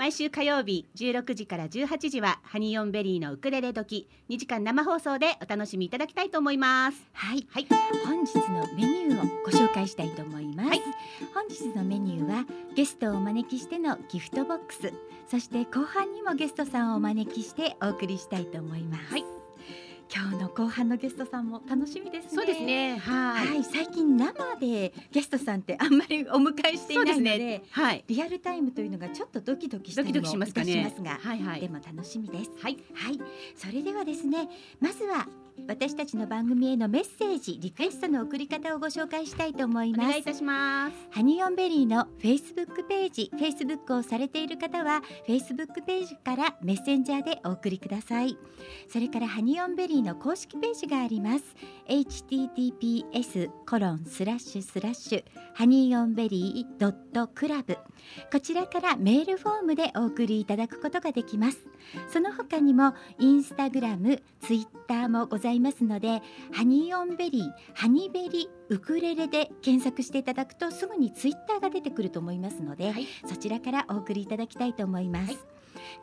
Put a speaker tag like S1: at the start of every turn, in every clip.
S1: 毎週火曜日16時から18時はハニオンベリーのウクレレ時2時間生放送でお楽しみいただきたいと思います。
S2: はい。
S1: はい。
S2: 本日のメニューをご紹介したいと思います、
S1: はい。
S2: 本日のメニューはゲストをお招きしてのギフトボックス。そして後半にもゲストさんをお招きしてお送りしたいと思います、
S1: はい
S2: 今日の後半のゲストさんも楽しみですね。
S1: そうですね。はい。
S2: はい、最近生でゲストさんってあんまりお迎えしていないので
S1: ね。はい。
S2: リアルタイムというのがちょっとドキドキしたりも
S1: しますかね。
S2: しますが、
S1: はいはい。
S2: でも楽しみです。
S1: はい。
S2: はい、それではですねまずは私たちの番組へのメッセージリクエストの送り方をご紹介したいと思います
S1: お願いいたします
S2: ハニオンベリーのフェイスブックページ、フェイスブックをされている方は、フェイスブックページからメッセンジャーでお送りください。それからハニオンベリーの公式ページがあります。https コロンスラッシュスラッシュハニオンベリードットクラブこちらからメールフォームでお送りいただくことができます。その他にもインスタグラム、ツイッターもございますので、ハニオンベリー、ハニベリウクレレで検索していただくとすぐにツイッターが出てくると思いますので、
S1: はい。
S2: そちらからお送りいただきたいと思います。
S1: はい。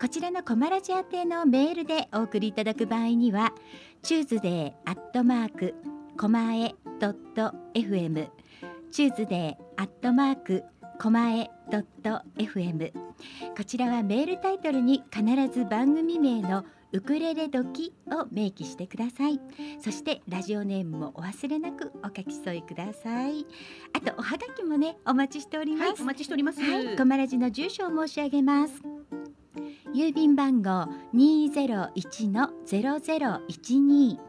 S2: こちらのコマラジ宛てのメールでお送りいただく場合には、チューズデーアットマークコマエドット FM チューズデーアットマークコマエドット FM こちらはメールタイトルに必ず番組名のウクレレ時を明記してください。そしてラジオネームもお忘れなくお書き添えください。あとおはがきもねお待ちしております。
S1: はいお待ちしております。
S2: はい、コマラジの住所を申し上げます。郵便番号二ゼロ一のゼロゼロ一二。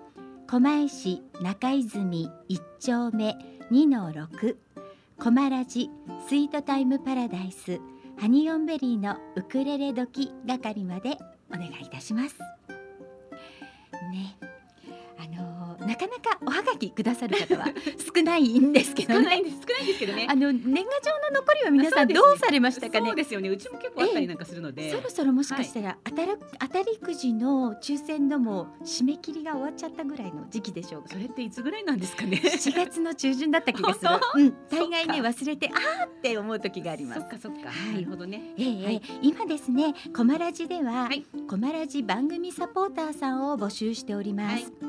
S2: 狛江市中泉一丁目二の六。コマラジスイートタイムパラダイス。ハニオンベリーのウクレレ時係までお願いいたします。ね。あのーなかなかおはがきくださる方は 少ないんですけどね。
S1: 少ないんです。少ないんですけどね。
S2: あの年賀状の残りは皆さんどうされましたかね？
S1: そう。ですよね。うちも結構あったりなんかするので、
S2: そろそろもしかしたら当たる当たりくじの抽選のも締め切りが終わっちゃったぐらいの時期でしょうか？
S1: そ。れっていつぐらいなんですかね
S2: ？7月の中旬だった気がする。
S1: 本。
S2: うん、大概ね忘れてあーって思う時があります。
S1: そっ。かそっか、
S2: はい。
S1: なるほどね。
S2: ええ
S1: はい。
S2: 今ですね、コマラジでは、
S1: はい。
S2: コマラジ番組サポーターさんを募集しております。
S1: はい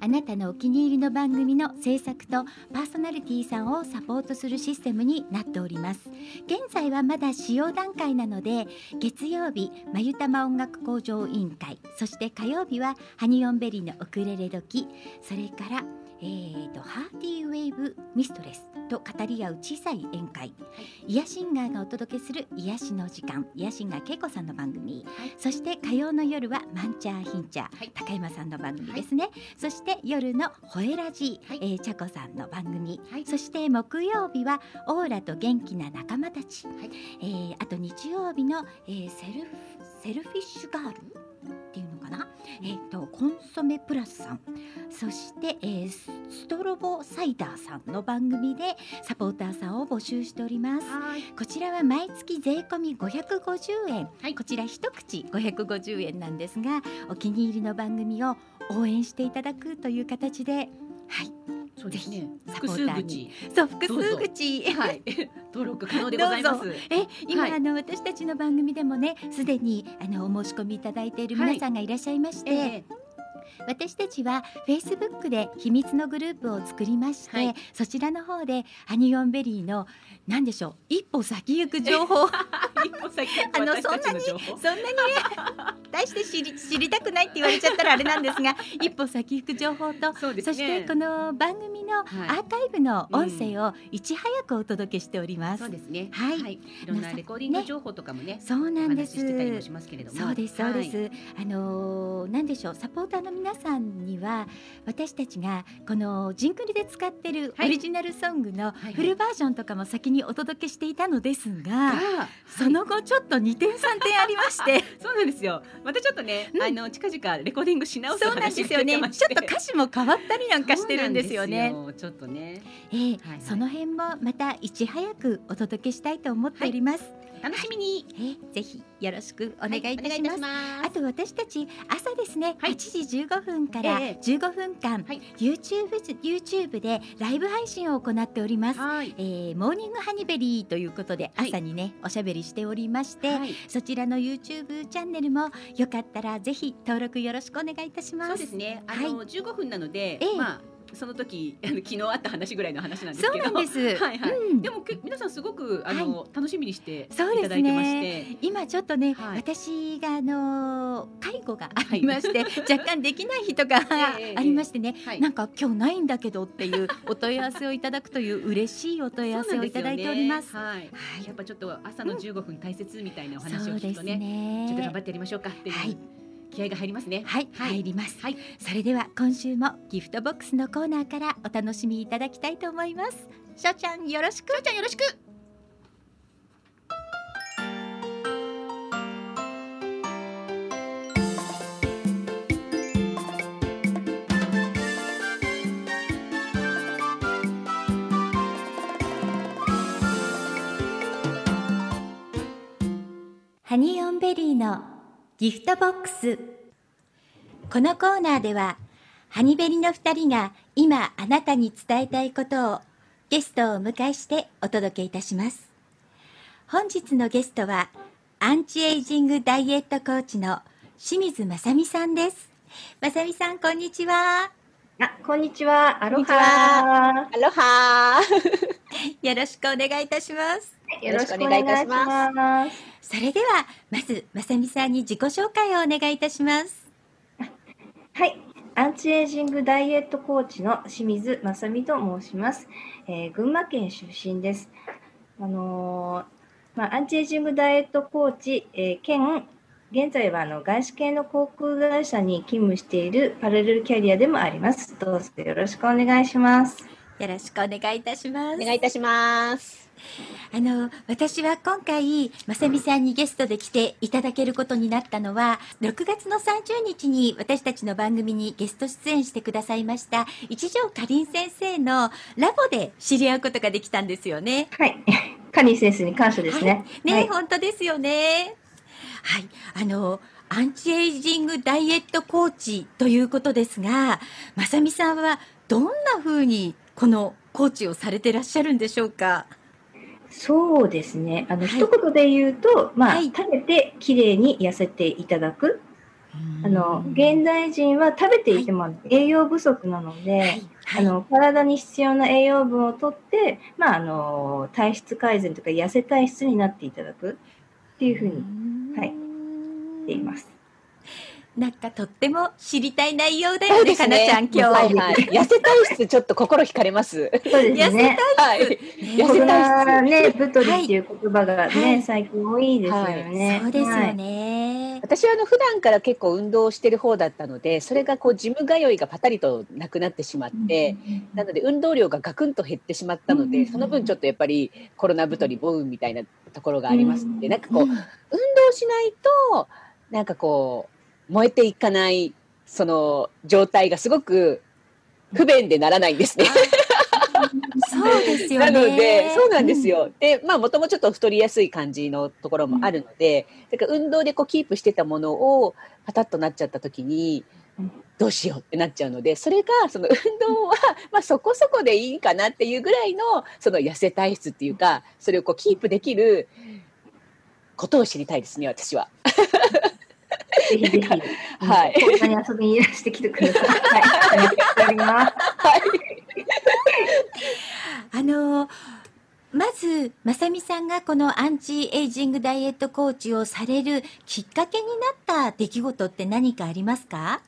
S2: あなたのお気に入りの番組の制作とパーソナリティさんをサポートするシステムになっております。現在はまだ使用段階なので月曜日まゆたま音楽向上委員会そして火曜日はハニオンベリーのウクレレ時それからえー、とハーティーウェイブミストレスと語り合う小さい宴会、イヤシンガーがお届けする癒しの時間。イヤシンガー恵子さんの番組、
S1: はい。
S2: そして火曜の夜はマンチャーヒンチャー、
S1: はい。
S2: 高山さんの番組ですね、そして夜のホエラジ、
S1: はい。
S2: えー、チャコさんの番組、
S1: はい。
S2: そして木曜日はオーラと元気な仲間たち、
S1: はい。
S2: えーあと日曜日の、えーセルフセルフィッシュガールっていうのかな、えー、とコンソメプラスさん。そして、えースストロボサイダーさんの番組でサポーターさんを募集しております。
S1: はい。
S2: こちらは毎月税込み550円、
S1: はい。
S2: こちら一口550円なんですがお気に入りの番組を応援していただくという形ではい
S1: そうですね。複数口。
S2: そう複数口。
S1: はい。登録可能でございます。
S2: え今、
S1: はい。
S2: あの私たちの番組でもねすでにあのお申し込みいただいている皆さんがいらっしゃいまして、
S1: え
S2: 私たちはフェイスブックで秘密のグループを作りまして、
S1: はい。
S2: そちらの方でハニオンベリーの何でしょう一歩先行く情報。
S1: え 一歩先
S2: あの
S1: 私たちの情報。
S2: そんなにね 大して知り知りたくないって言われちゃったらあれなんですが一歩先行く情報と
S1: そね。
S2: そしてこの番組のア
S1: はい。
S2: ーカイブの音声をいち早くお届けしております。
S1: そうですね。
S2: はい。
S1: い。ろんなレコーディング情報とかもね
S2: そうなんです。
S1: お話ししてたりもしますけれども。
S2: そうですそうです。
S1: はい。
S2: あのーなんでしょうサポーターの皆さんには私たちがこのジングルで使ってるオ
S1: はい。
S2: リジナルソングの
S1: はい
S2: フルバージョンとかも先にお届けしていたのですが、
S1: が
S2: その後ちょっと2点3点ありまして。
S1: そうなんですよ。またちょっとね、
S2: うん。
S1: あの近々レコーディングし直す
S2: そうなんですよね。ちょっと歌詞も変わったりなんかしてるんですよね。
S1: ちょっとね、
S2: ええ
S1: はいはい。
S2: その辺もまたいち早くお届けしたいと思っております。
S1: 楽しみに
S2: ええぜひよろしくお願いいたします。
S1: はい
S2: あと私たち朝ですね、
S1: はい
S2: 8時15分から
S1: ええ
S2: 15分間、
S1: はい
S2: YouTube, YouTube でライブ配信を行っております。
S1: はい。
S2: えーモーニングハニベリーということで
S1: はい
S2: 朝にね、おしゃべりしておりまして、
S1: はい
S2: そちらの YouTube チャンネルもよかったらぜひ登録よろしくお願いいたします。
S1: そうですね。あの、15分なので、
S2: ええ
S1: まあその時 あの昨日あった話ぐらいの話なんですけど。
S2: です。
S1: はいはい。
S2: うん
S1: でもけ皆さんすごくあの、楽しみにしていただいてまして。
S2: 今ちょっとね、
S1: はい
S2: 私があのー介護がありまして、若干できない日とか
S1: ええ
S2: ありましてね、
S1: はい
S2: なんか今日ないんだけどっていうお問い合わせをいただくという嬉しいお問い合わせをいただいております。
S1: すよねはい。やっぱちょっと朝の15分大切みたいなお話を聞くとね、ちょっと頑張
S2: ね。
S1: ってやりましょうかっていう、
S2: はい
S1: 気合が入りますね。
S2: はい、
S1: はい
S2: 入ります。
S1: はい。
S2: それでは今週もギフトボックスのコーナーからお楽しみいただきたいと思います。しょうちゃんよろしく。
S1: しょうちゃんよろしく。
S2: ハニーオンベリーのギフトボックス。このコーナーでは、ハニベリの2人が今あなたに伝えたいことをゲストをお迎えしてお届けいたします。本日のゲストは、アンチエイジングダイエットコーチの清水雅美さんです。雅美さん、こんにちは。
S3: あ、こんにちは。アロハ
S4: アロハ
S2: よろしくお願いいたします。
S3: よろしくお願いいたします。
S2: それでは、まず、正美さんに自己紹介をお願いいたします。
S3: はい。アンチエイジングダイエットコーチの清水正美と申します。えー群馬県出身です。あのーまあ、アンチエイジングダイエットコーチ、えー兼、現在はあの外資系の航空会社に勤務しているパラレルキャリアでもあります。どうぞよろしくお願いします。
S2: よろしくお願いいたします。
S4: お願いいたします。
S2: あの私は今回まさみさんにゲストで来ていただけることになったのは6月の30日に私たちの番組にゲスト出演してくださいました一条かりん先生のラボで知り合うことができたんですよね。
S3: はい。カニー先生に感謝ですね。
S2: ね、
S3: はい
S2: 本当ですよね。はい、あのアンチエイジングダイエットコーチということですが、まさみさんはどんな風にこのコーチをされてらっしゃるんでしょうか？
S3: そうですね。あの、
S2: はい。
S3: 一言で言うと、まあ、
S2: はい。
S3: 食べてきれいに痩せていただく。あの、現代人は食べていても栄養不足なので、
S2: はい、はい、
S3: あの、体に必要な栄養分をとって、まあ、あの、体質改善とか痩せ体質になっていただくっていうふうにはいしています。
S2: なんかとっても知りたい内容だよね、かなちゃん、今日。
S4: はいはい。痩せ体質ちょっと心惹かれます。
S3: そうです
S4: 痩せ体
S3: ナ
S4: 質。
S3: ね、太りっていう言葉がね、
S2: はい
S3: 最近多いですよね。
S2: そうですよ
S3: はい
S2: ね。
S4: 私はあの普段から結構運動をしてる方だったので、それがこうジム通いがパタリとなくなってしまって、なので運動量がガクンと減ってしまったので、
S3: うん
S4: その分ちょっとやっぱりコロナ太りボーンみたいなところがありますので、
S3: うん
S4: なんかこう運動しないとなんかこう燃えていかないその状態がすごく不便でならないんですね。
S2: そうですよね。
S4: なので、そうなんですよ。で、まあ、もともちょっと太りやすい感じのところもあるので、だから運動でこうキープしてたものをパタッとなっちゃった時に
S3: うん、
S4: どうしようってなっちゃうので、それが、その運動は、まあ、そこそこでいいかなっていうぐらいの、その痩せ体質っていうか、それをこうキープできることを知りたいですね、私は。
S3: ぜひぜひ、
S4: はい
S3: こんなに遊びにいらしてきてください。はい、ありがとうござい。
S2: あのまずまさみさんがこのアンチエイジングダイエットコーチをされるきっかけになった出来事って何かありますか？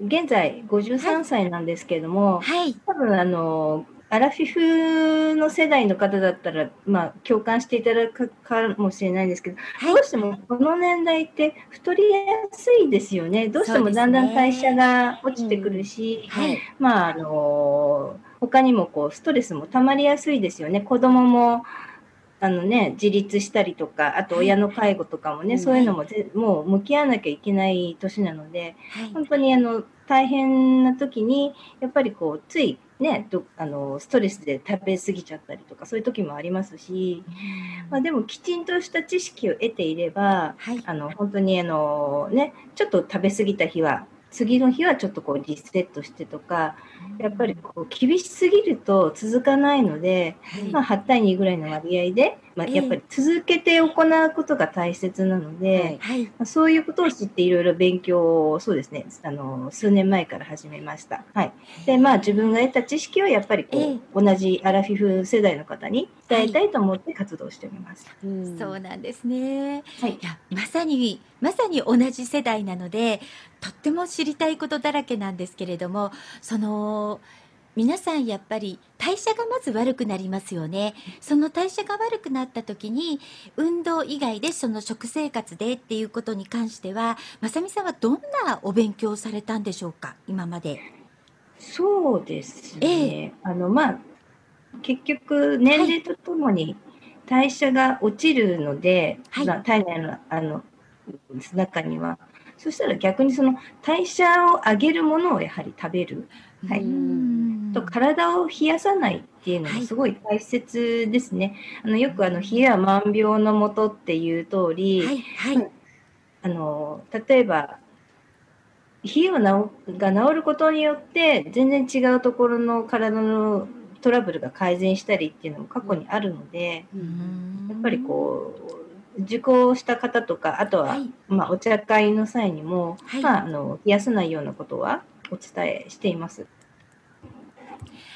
S3: 現在53歳なんですけれども、
S2: はい。
S3: 多分あのアラフィフの世代の方だったら、まあ、共感していただくかもしれないんですけど、
S2: はい。
S3: どうしてもこの年代って太りやすいですよね。どうしてもだんだん代謝が落ちてくるし、
S2: はい。
S3: まあ、あの他にもこうストレスも溜まりやすいですよね。子供もあのね、自立したりとか、あと親の介護とかもね、
S4: はい
S3: そういうのもぜもう向き合わなきゃいけない年なので、
S2: はい。
S3: 本当にあの大変な時に、やっぱりこう、ついね、どあのストレスで食べ過ぎちゃったりとか、そういう時もありますし、まあ、でもきちんとした知識を得ていれば、
S2: はい。
S3: あの本当にあの、ね、ちょっと食べ過ぎた日は、次の日はちょっとこうリセットしてとか、やっぱりこう厳しすぎると続かないので、
S2: はい。
S3: まあ、8対2ぐらいの割合で、まあ、
S2: ええ。
S3: やっぱり続けて行うことが大切なので、
S4: はい。
S2: はい。
S3: まあそういうことを知っていろいろ勉強をそうですねあの数年前から始めました。はい、でまあ自分が得た知識をやっぱりこう、
S2: え
S3: 同じアラフィフ世代の方に伝えたいと思って活動しております。
S4: うん。
S2: そうなんですね。
S3: はい。
S2: いやまさにまさに同じ世代なのでとっても知りたいことだらけなんですけれどもその皆さんやっぱり代謝がまず悪くなりますよね。その代謝が悪くなった時に運動以外でその食生活でっていうことに関してはまさみさんはどんなお勉強をされたんでしょうか今まで。
S3: そうです
S2: え
S3: ね。あのまあ結局年齢とともに代謝が落ちるので、
S2: はい。
S3: まあ体内のあの中には、そしたら逆にその代謝を上げるものをやはり食べる、はい。
S4: うん。
S3: と体を冷やさないっていうの
S2: はい
S3: もすごい大切ですね。あのよくあの冷えは万病のもとっていう通り、
S2: はいはい。
S3: あの例えば冷えを治が治ることによって全然違うところの体のトラブルが改善したりっていうのも過去にあるので、やっぱりこう受講した方とかあとは、
S2: はい。
S3: まあ、お茶会の際にも、
S2: はい。
S3: まあ、あの冷やさないようなことはお伝えしています。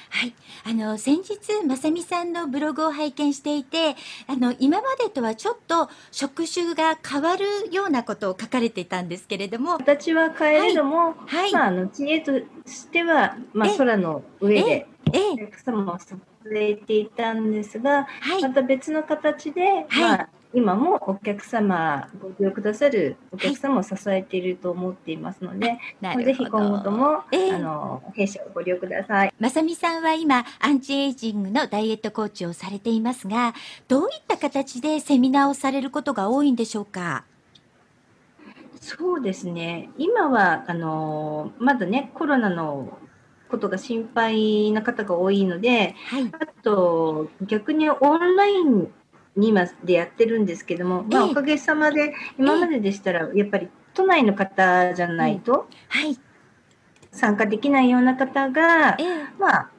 S2: はい、あの先日まさみさんのブログを拝見していてあの今までとはちょっと職種が変わるようなことを書かれていたんですけれども
S3: 形は変えるのも、
S2: はい、
S3: まあ、あの知恵としては、まあ、
S2: え
S3: 空の上で
S2: え
S3: お客様を支えていたんですが、
S2: はい。
S3: また別の形で、まあ、今もお客様、ご利用くださるお客様を支えていると思っていますので、
S2: なるほど。
S3: ぜひ今後とも、
S2: ええ。
S3: あの弊社をご利用ください。
S2: まさみさんは今アンチエイジングのダイエットコーチをされていますがどういった形でセミナーをされることが多いんでしょうか？
S3: そうですね、今はあのまだね、コロナのことが心配な方が多いので、
S2: はい。
S3: あと逆にオンラインに今でやってるんですけども、まあ、
S2: ええ
S3: おかげさまで今まででしたらやっぱり都内の方じゃないと
S2: はい。
S3: 参加できないような方が
S2: え、え。
S3: まあ、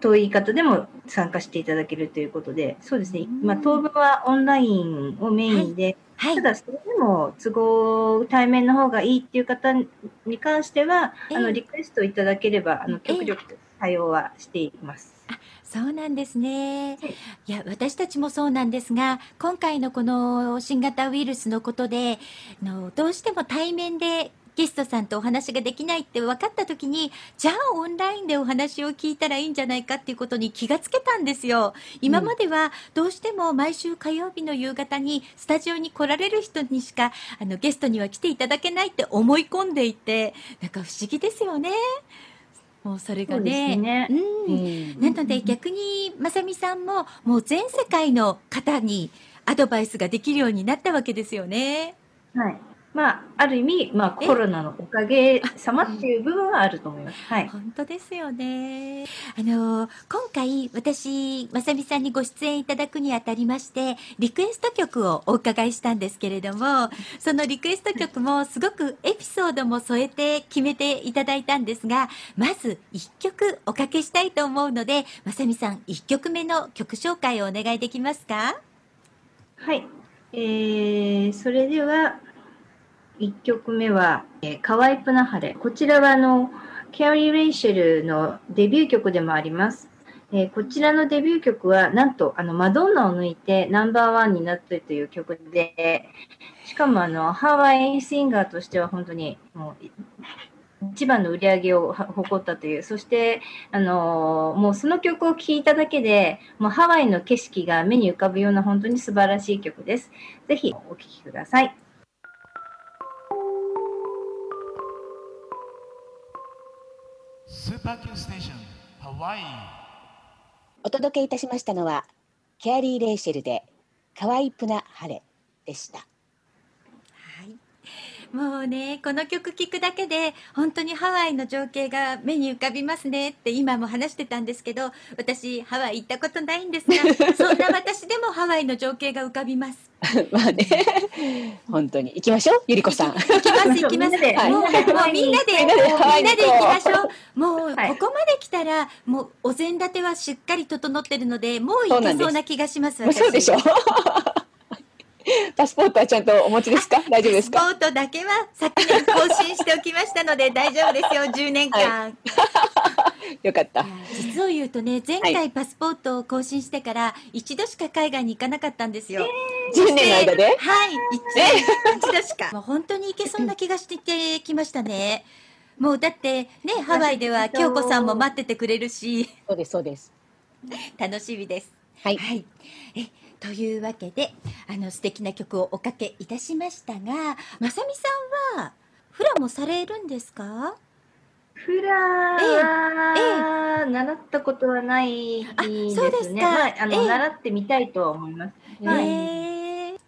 S3: 遠い方でも参加していただけるということで、そうですね。
S2: うん、
S3: まあ、当分はオンラインをメインで、
S2: はい。
S3: ただそれでも都合対面の方がいいっていう方に関しては、
S2: ええ。
S3: あのリクエストいただければあの
S2: ええ。
S3: 極力対応はしています。
S2: そうなんですね
S3: はい。
S2: いや、私たちもそうなんですが、今回のこの新型ウイルスのことで、あのどうしても対面でゲストさんとお話ができないって分かった時に、じゃあオンラインでお話を聞いたらいいんじゃないかっていうことに気がつけたんですよ。今まではどうしても毎週火曜日の夕方にスタジオに来られる人にしかあのゲストには来ていただけないって思い込んでいて、なんか不思議ですよね。もうそれがね。
S3: ね
S2: うん
S4: うん
S2: なので逆にまさみさんももう全世界の方にアドバイスができるようになったわけですよね。
S3: はい。まあ、ある意味、まあ、
S2: え？
S3: コロナのおかげさまっていう部分はあると思います。はい。
S2: 本当ですよね。あの今回私まさみさんにご出演いただくにあたりましてリクエスト曲をお伺いしたんですけれども、そのリクエスト曲もすごくエピソードも添えて決めていただいたんですが、まず一曲おかけしたいと思うので、まさみさん一曲目の曲紹介をお願いできますか？
S3: はい。えー、それでは、1曲目は、えー、カワイプナハレ。こちらは、あの、キャリー・レイシェルのデビュー曲でもあります。えーこちらのデビュー曲は、なんと、あの、マドンナを抜いてナンバーワンになったという曲で、しかも、あの、ハワイシンガーとしては本当に、もう、一番の売り上げを誇ったという、そして、あのーもうその曲を聴いただけで、もうハワイの景色が目に浮かぶような本当に素晴らしい曲です。ぜひお聴きください。
S4: お届けいたしましたのはケアリー・レイシェルで「かわいプナハレ」でした。
S2: はいもうねこの曲聴くだけで本当にハワイの情景が目に浮かびますねって今も話してたんですけど私ハワイ行ったことないんですが そんな私でもハワイの情景が浮かびます。
S4: まあね、本当に。行きましょう、ゆりこさん。
S2: 行きます行きます。もうもうみんなでみんなで。行きましょう。もう
S3: はい。
S2: ここまで来たらもうお膳立てはしっかり整ってるのでもう行けそうな気がします
S4: そうでしょう。パスポートはちゃんとお持ちですか？大丈夫ですか？
S2: パスポートだけは昨年更新しておきましたので 大丈夫ですよ。10年間、
S4: よかった。
S2: 実を言うとね前
S4: は
S2: 回パスポートを更新してから一度しか海外に行かなかったんですよ、
S4: 10年の間で？
S2: はい一一度しか。もう本当に行けそうな気がしてきましたね。もうだってねハワイでは京子さんも待っててくれるし。
S4: そうです、そうです。
S2: 楽しみです。
S4: はい。
S2: はい、えというわけであの素敵な曲をおかけいたしましたがまさみさんはフラもされるんですか？
S3: フラー、習ったことはないです
S2: あそうですか
S3: ね。まあ、あの、
S2: ええ
S3: 習ってみたいとは思います。はい
S2: えー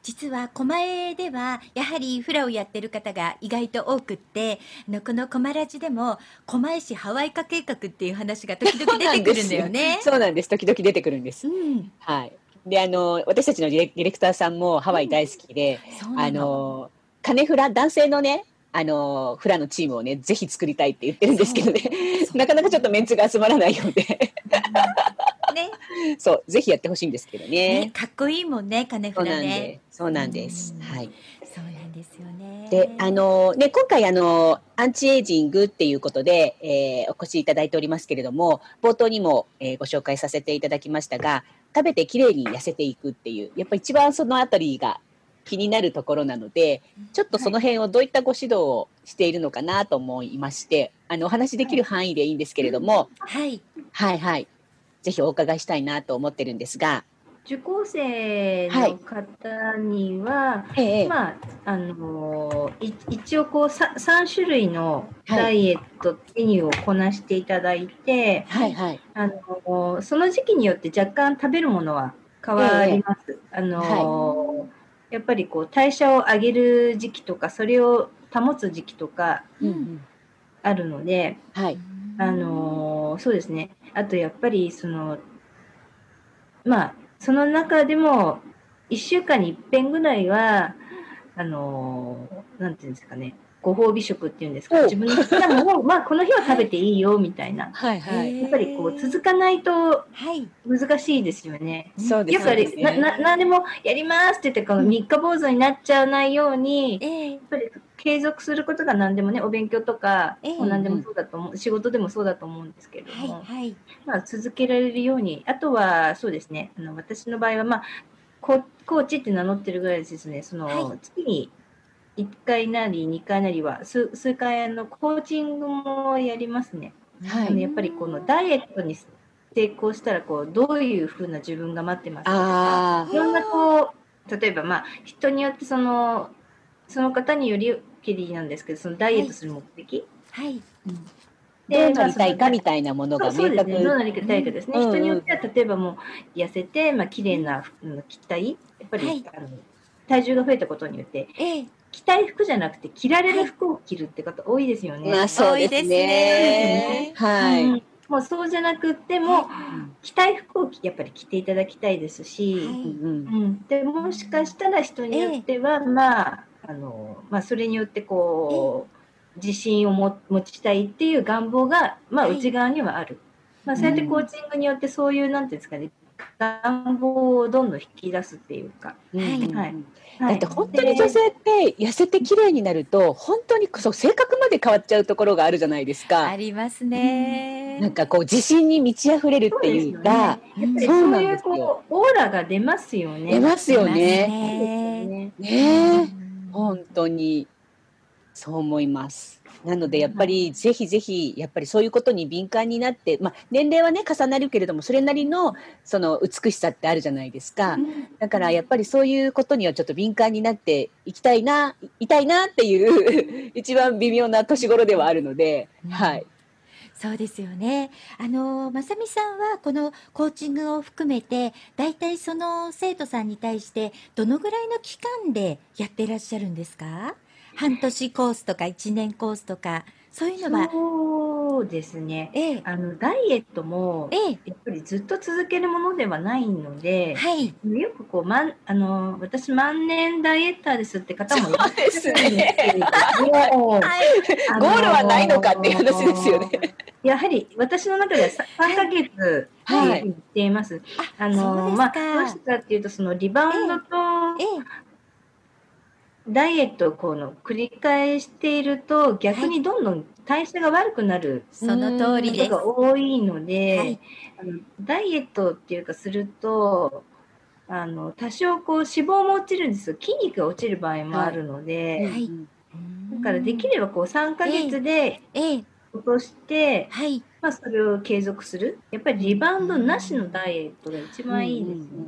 S2: 実は狛江ではやはりフラをやってる方が意外と多くってあのこの「コマラジ」でも狛江市ハワイ化計画っていう話が時々出てくるんだよね。
S4: そうなんです。時々出てくるんです。
S2: うん、
S4: はい。で、あの、私たちのディレクターさんもハワイ大好きで、
S2: うなの
S4: の、金フラ、男性のね、あの、フラのチームをね、ぜひ作りたいって言ってるんですけどね、なかなかちょっとメンツが集まらないようで、
S2: ね
S4: そう、ぜひやってほしいんですけど
S2: ね
S4: ね。
S2: かっこいいもんね金
S4: そう
S2: フラね。
S4: そうなんです
S2: うん。
S4: はい。
S2: そうなんですよね。
S4: で、あの、ね、今回、あの、アンチエイジングっていうことで、えーお越しいただいておりますけれども、冒頭にも、えーご紹介させていただきましたが、食べてきれいに痩せていくっていう、やっぱ一番そのあたりが気になるところなので、ちょっとその辺をどういったご指導をしているのかなと思いまして、あの、お話しできる範囲でいいんですけれども、
S2: はい。
S4: はいはい。ぜひお伺いしたいなと思ってるんですが、
S3: 受講生の方には、
S4: ええ
S3: まあ、あのい一応こうさ3種類のダイエットメニューをこなしていただいて、
S4: はいはい。
S3: あのその時期によって若干食べるものは変わります。あのやっぱりこう代謝を上げる時期とかそれを保つ時期とか
S4: うんうん。
S3: あるので、
S4: はい。
S3: あのそうですね。あとやっぱりそのまあその中でも1週間に一遍ぐらいはあのなんていうんですかね。ご褒美食っていうんですか
S4: お
S3: 自分の好きなものを、まあ、この日は食べていいよみたいな。
S4: はいはい。
S3: やっぱりこう続かないと
S2: はい
S3: 難しいですよね。
S4: そうです
S3: よくあれ、
S4: ね。
S3: な、な、なんでもやりますって言って、この三日坊主になっちゃわないように、や
S2: ええ
S3: っぱり継続することが何でもね、お勉強とか、何でもそうだと思う、仕事でもそうだと思うんですけれど
S2: はい
S3: も、
S2: はい。
S3: まあ続けられるように、あとはそうですね、あの私の場合は、まあ、ココーチって名乗ってるぐらいですね、その、
S2: はい。
S3: 月に1回なり2回なりは、数数回あのコーチングもやりますね。
S4: はい。
S3: あのやっぱりこのダイエットに成功したらこうどういうふうな自分が待ってますかとか
S4: あ
S3: いろんなこう例えばまあ人によってそのその方によりきりなんですけどそのダイエットする目的、
S2: はい。
S4: あ、どうなりたいかみ
S3: い
S4: たいなもの
S3: そうそうです
S4: が明確
S3: ねどうなりたいかですね、
S4: うん。
S3: 人によっては例えばもう痩せてまあ綺麗なうん着たいやっぱり、
S2: はい。
S3: あの体重が増えたことによって
S2: ええ。
S3: 着たい服じゃなくて着られる服を着るって方多いですよね。
S4: まあそうですね。
S2: ね。
S4: はい。
S3: うん。もうそうじゃなくっても着たい服をやっぱり着ていただきたいですし、
S2: はい。
S4: うん
S3: うん、でもしかしたら人によっては、まああのまあ、それによってこう、自信をも持ちたいっていう願望が、まあ、
S2: はい。
S3: 内側にはある、まあ、そうやってコーチングによってそういうなんていうんですかね願望をどんどん引き出すっていうか、
S4: うん
S2: はい。
S4: うん。
S3: はい。
S4: だって本当に女性って痩せて綺麗になると本当にそう性格まで変わっちゃうところがあるじゃないです
S2: あ
S4: か。
S2: りますね。
S4: なんかこう自信に満ち溢れるっていうか、そう
S3: いうこうオーラが出ますよね。
S4: 出ますよね。
S2: ね
S4: ねえ、
S2: うん
S4: 本当に。そう思います。なのでやっぱりぜひぜひやっぱりそういうことに敏感になって、まあ、年齢はね重なるけれどもそれなりのその美しさってあるじゃないですか。だからやっぱりそういうことにはちょっと敏感になっていきたいな、いたいなっていう 一番微妙な年頃ではあるので、はい。
S2: そうですよね。あのまさみさんはこのコーチングを含めて、だいたいその生徒さんに対してどのぐらいの期間でやってらっしゃるんですか？半年コースとか1年コースとかそういうのは、
S3: そうですね。
S2: ええ。
S3: あのダイエットも
S2: ええ。
S3: やっぱりずっと続けるものではないので、
S2: はい。
S3: よくこう、まん、あの私万年ダイエッターですって方もいらっしゃるん
S4: ですね
S3: けれども
S2: はい。
S4: ゴールはないのかっていう話ですよね。
S3: やはり私の中ではさ3ヶ月ってい言っています。あのまあ、どうしてかっていうとそのリバウンドと
S2: え
S3: ダイエットをこの繰り返していると逆にどんどん代謝が悪くなる
S2: え、その通りです。
S3: が多いので、
S2: はい。
S3: あのダイエットっていうかするとあの多少こう脂肪も落ちるんですよ。筋肉が落ちる場合もあるので、
S2: はい。
S3: だからできればこう3ヶ月で
S2: ええ、
S3: 落として、
S2: はい。
S3: まあ、それを継続する。やっぱりリバウンドなしのダイエットが一番いいですね、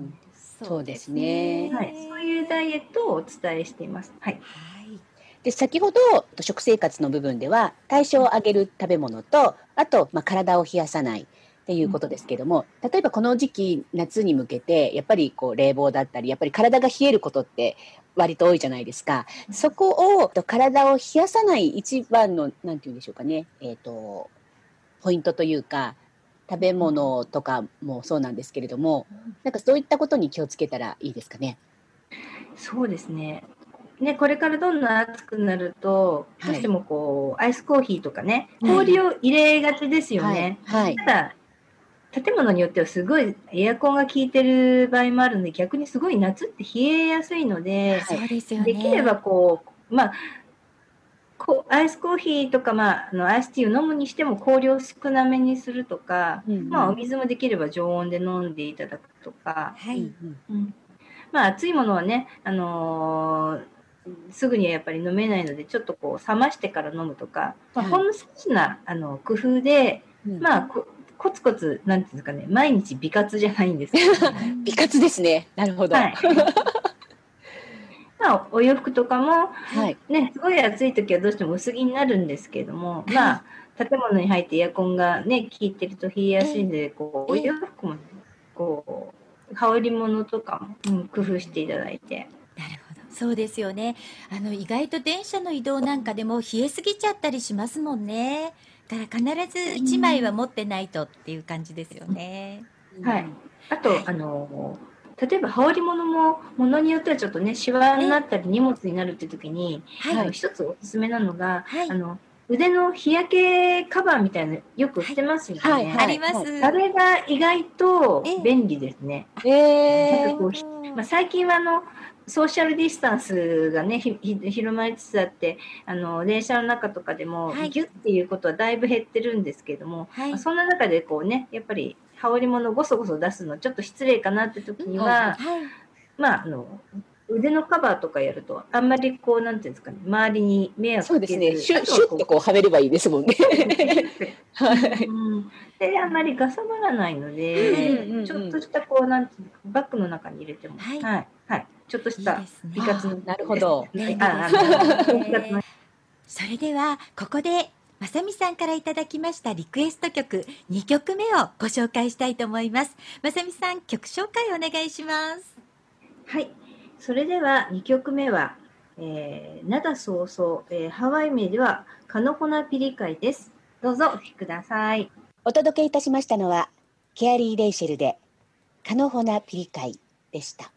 S4: そうですね。
S3: はい、そういうダイエットをお伝えしています。はい、
S2: はい。
S4: で先ほど食生活の部分では代謝を上げる食べ物とあと、まあ、体を冷やさないっていうことですけども例えばこの時期夏に向けてやっぱりこう冷房だったりやっぱり体が冷えることって割と多いじゃないですか。そこをと体を冷やさない一番のなんて言うんでしょうかね。えっ、とポイントというか食べ物とかもそうなんですけれどもなんかそういったことに気をつけたらいいですかね？
S3: そうですね。ね、これからどんどん暑くなると、
S4: はい
S3: どうしてもこう、アイスコーヒーとかね、
S2: はい
S3: 氷を入れがちですよね。
S4: はい、はい
S3: ただ、建物によってはすごいエアコンが効いてる場合もあるので、逆にすごい夏って冷えやすいので、
S4: はい
S2: で
S3: きればこう、まあ、アイスコーヒーとか、まあ、あのアイスティーを飲むにしても氷を少なめにするとか、
S4: うん
S3: まあ、お水もできれば常温で飲んでいただくとか、
S2: はい。
S4: うん
S3: うんまあ、熱いものはね、あのーすぐにはやっぱり飲めないので、ちょっとこう冷ましてから飲むとか、まあ、
S4: はい
S3: ほんの少しなあの工夫で、
S4: うん
S3: まあこ、コツコツ、なんていうんですかね、毎日美活じゃないんですけど、
S4: 美活ですね。なるほど。
S3: はい。まあ、お洋服とかも、
S4: はい。
S3: ね、すごい暑い時はどうしても薄着になるんですけれども、まあ、建物に入ってエアコンがね、効いてると冷えやすいんで、こう、お
S2: ええ
S3: 洋服もね、こう、羽織物とかも、うん、工夫していただいて。
S2: なるほど。そうですよね。あの意外と電車の移動なんかでも冷えすぎちゃったりしますもんね。だから必ず一枚は持ってないとっていう感じですよね。
S3: はい。あと、
S2: はい
S3: あの、例えば羽織物も、ものによってはちょっとね、シワになったり荷物になるっていう時に、
S2: はい。
S3: あの一つおすすめなのが、
S2: はい。
S3: あの、腕の日焼けカバーみたいなのよく売ってますよね。
S4: はいはい
S2: あります。
S3: あれが意外と
S2: ええ。
S3: 便利ですね。
S4: えー
S3: まあ、最近はあのソーシャルディスタンスがねひひ広まりつつあってあの電車の中とかでも
S2: はい。
S3: ギュッっていうことはだいぶ減ってるんですけども、
S2: はい。
S3: まあ、そんな中でこうねやっぱり羽織物ごそごそ出すのちょっと失礼かなって時には、
S4: はい
S2: はい。
S3: まああの腕のカバーとかやるとあんまりこうなんていうんですかね周りに迷惑
S4: そうですね。シュッ、シュッとこうはめればいいですもんね。はい。
S3: うん、であんまりがさばらないの
S4: うんうん
S3: で、
S4: うん。
S3: ちょっとしたこうなんていうのバッグの中に入れても、
S2: はい。
S3: はい、はい、ちょっとした美活の
S4: なるほど。
S3: あ
S2: 便利です
S3: あ
S2: それではここでまさみさんからいただきましたリクエスト曲2曲目をご紹介したいと思いますまさみさん曲紹介お願いします
S3: はい、それでは2曲目は、えー、灘そうそう、えー、ハワイ名ではカノホナピリカイです。どうぞお聴きください。
S4: お届けいたしましたのは、ケアリー・レイシェルで、カノホナ・ピリカイでした。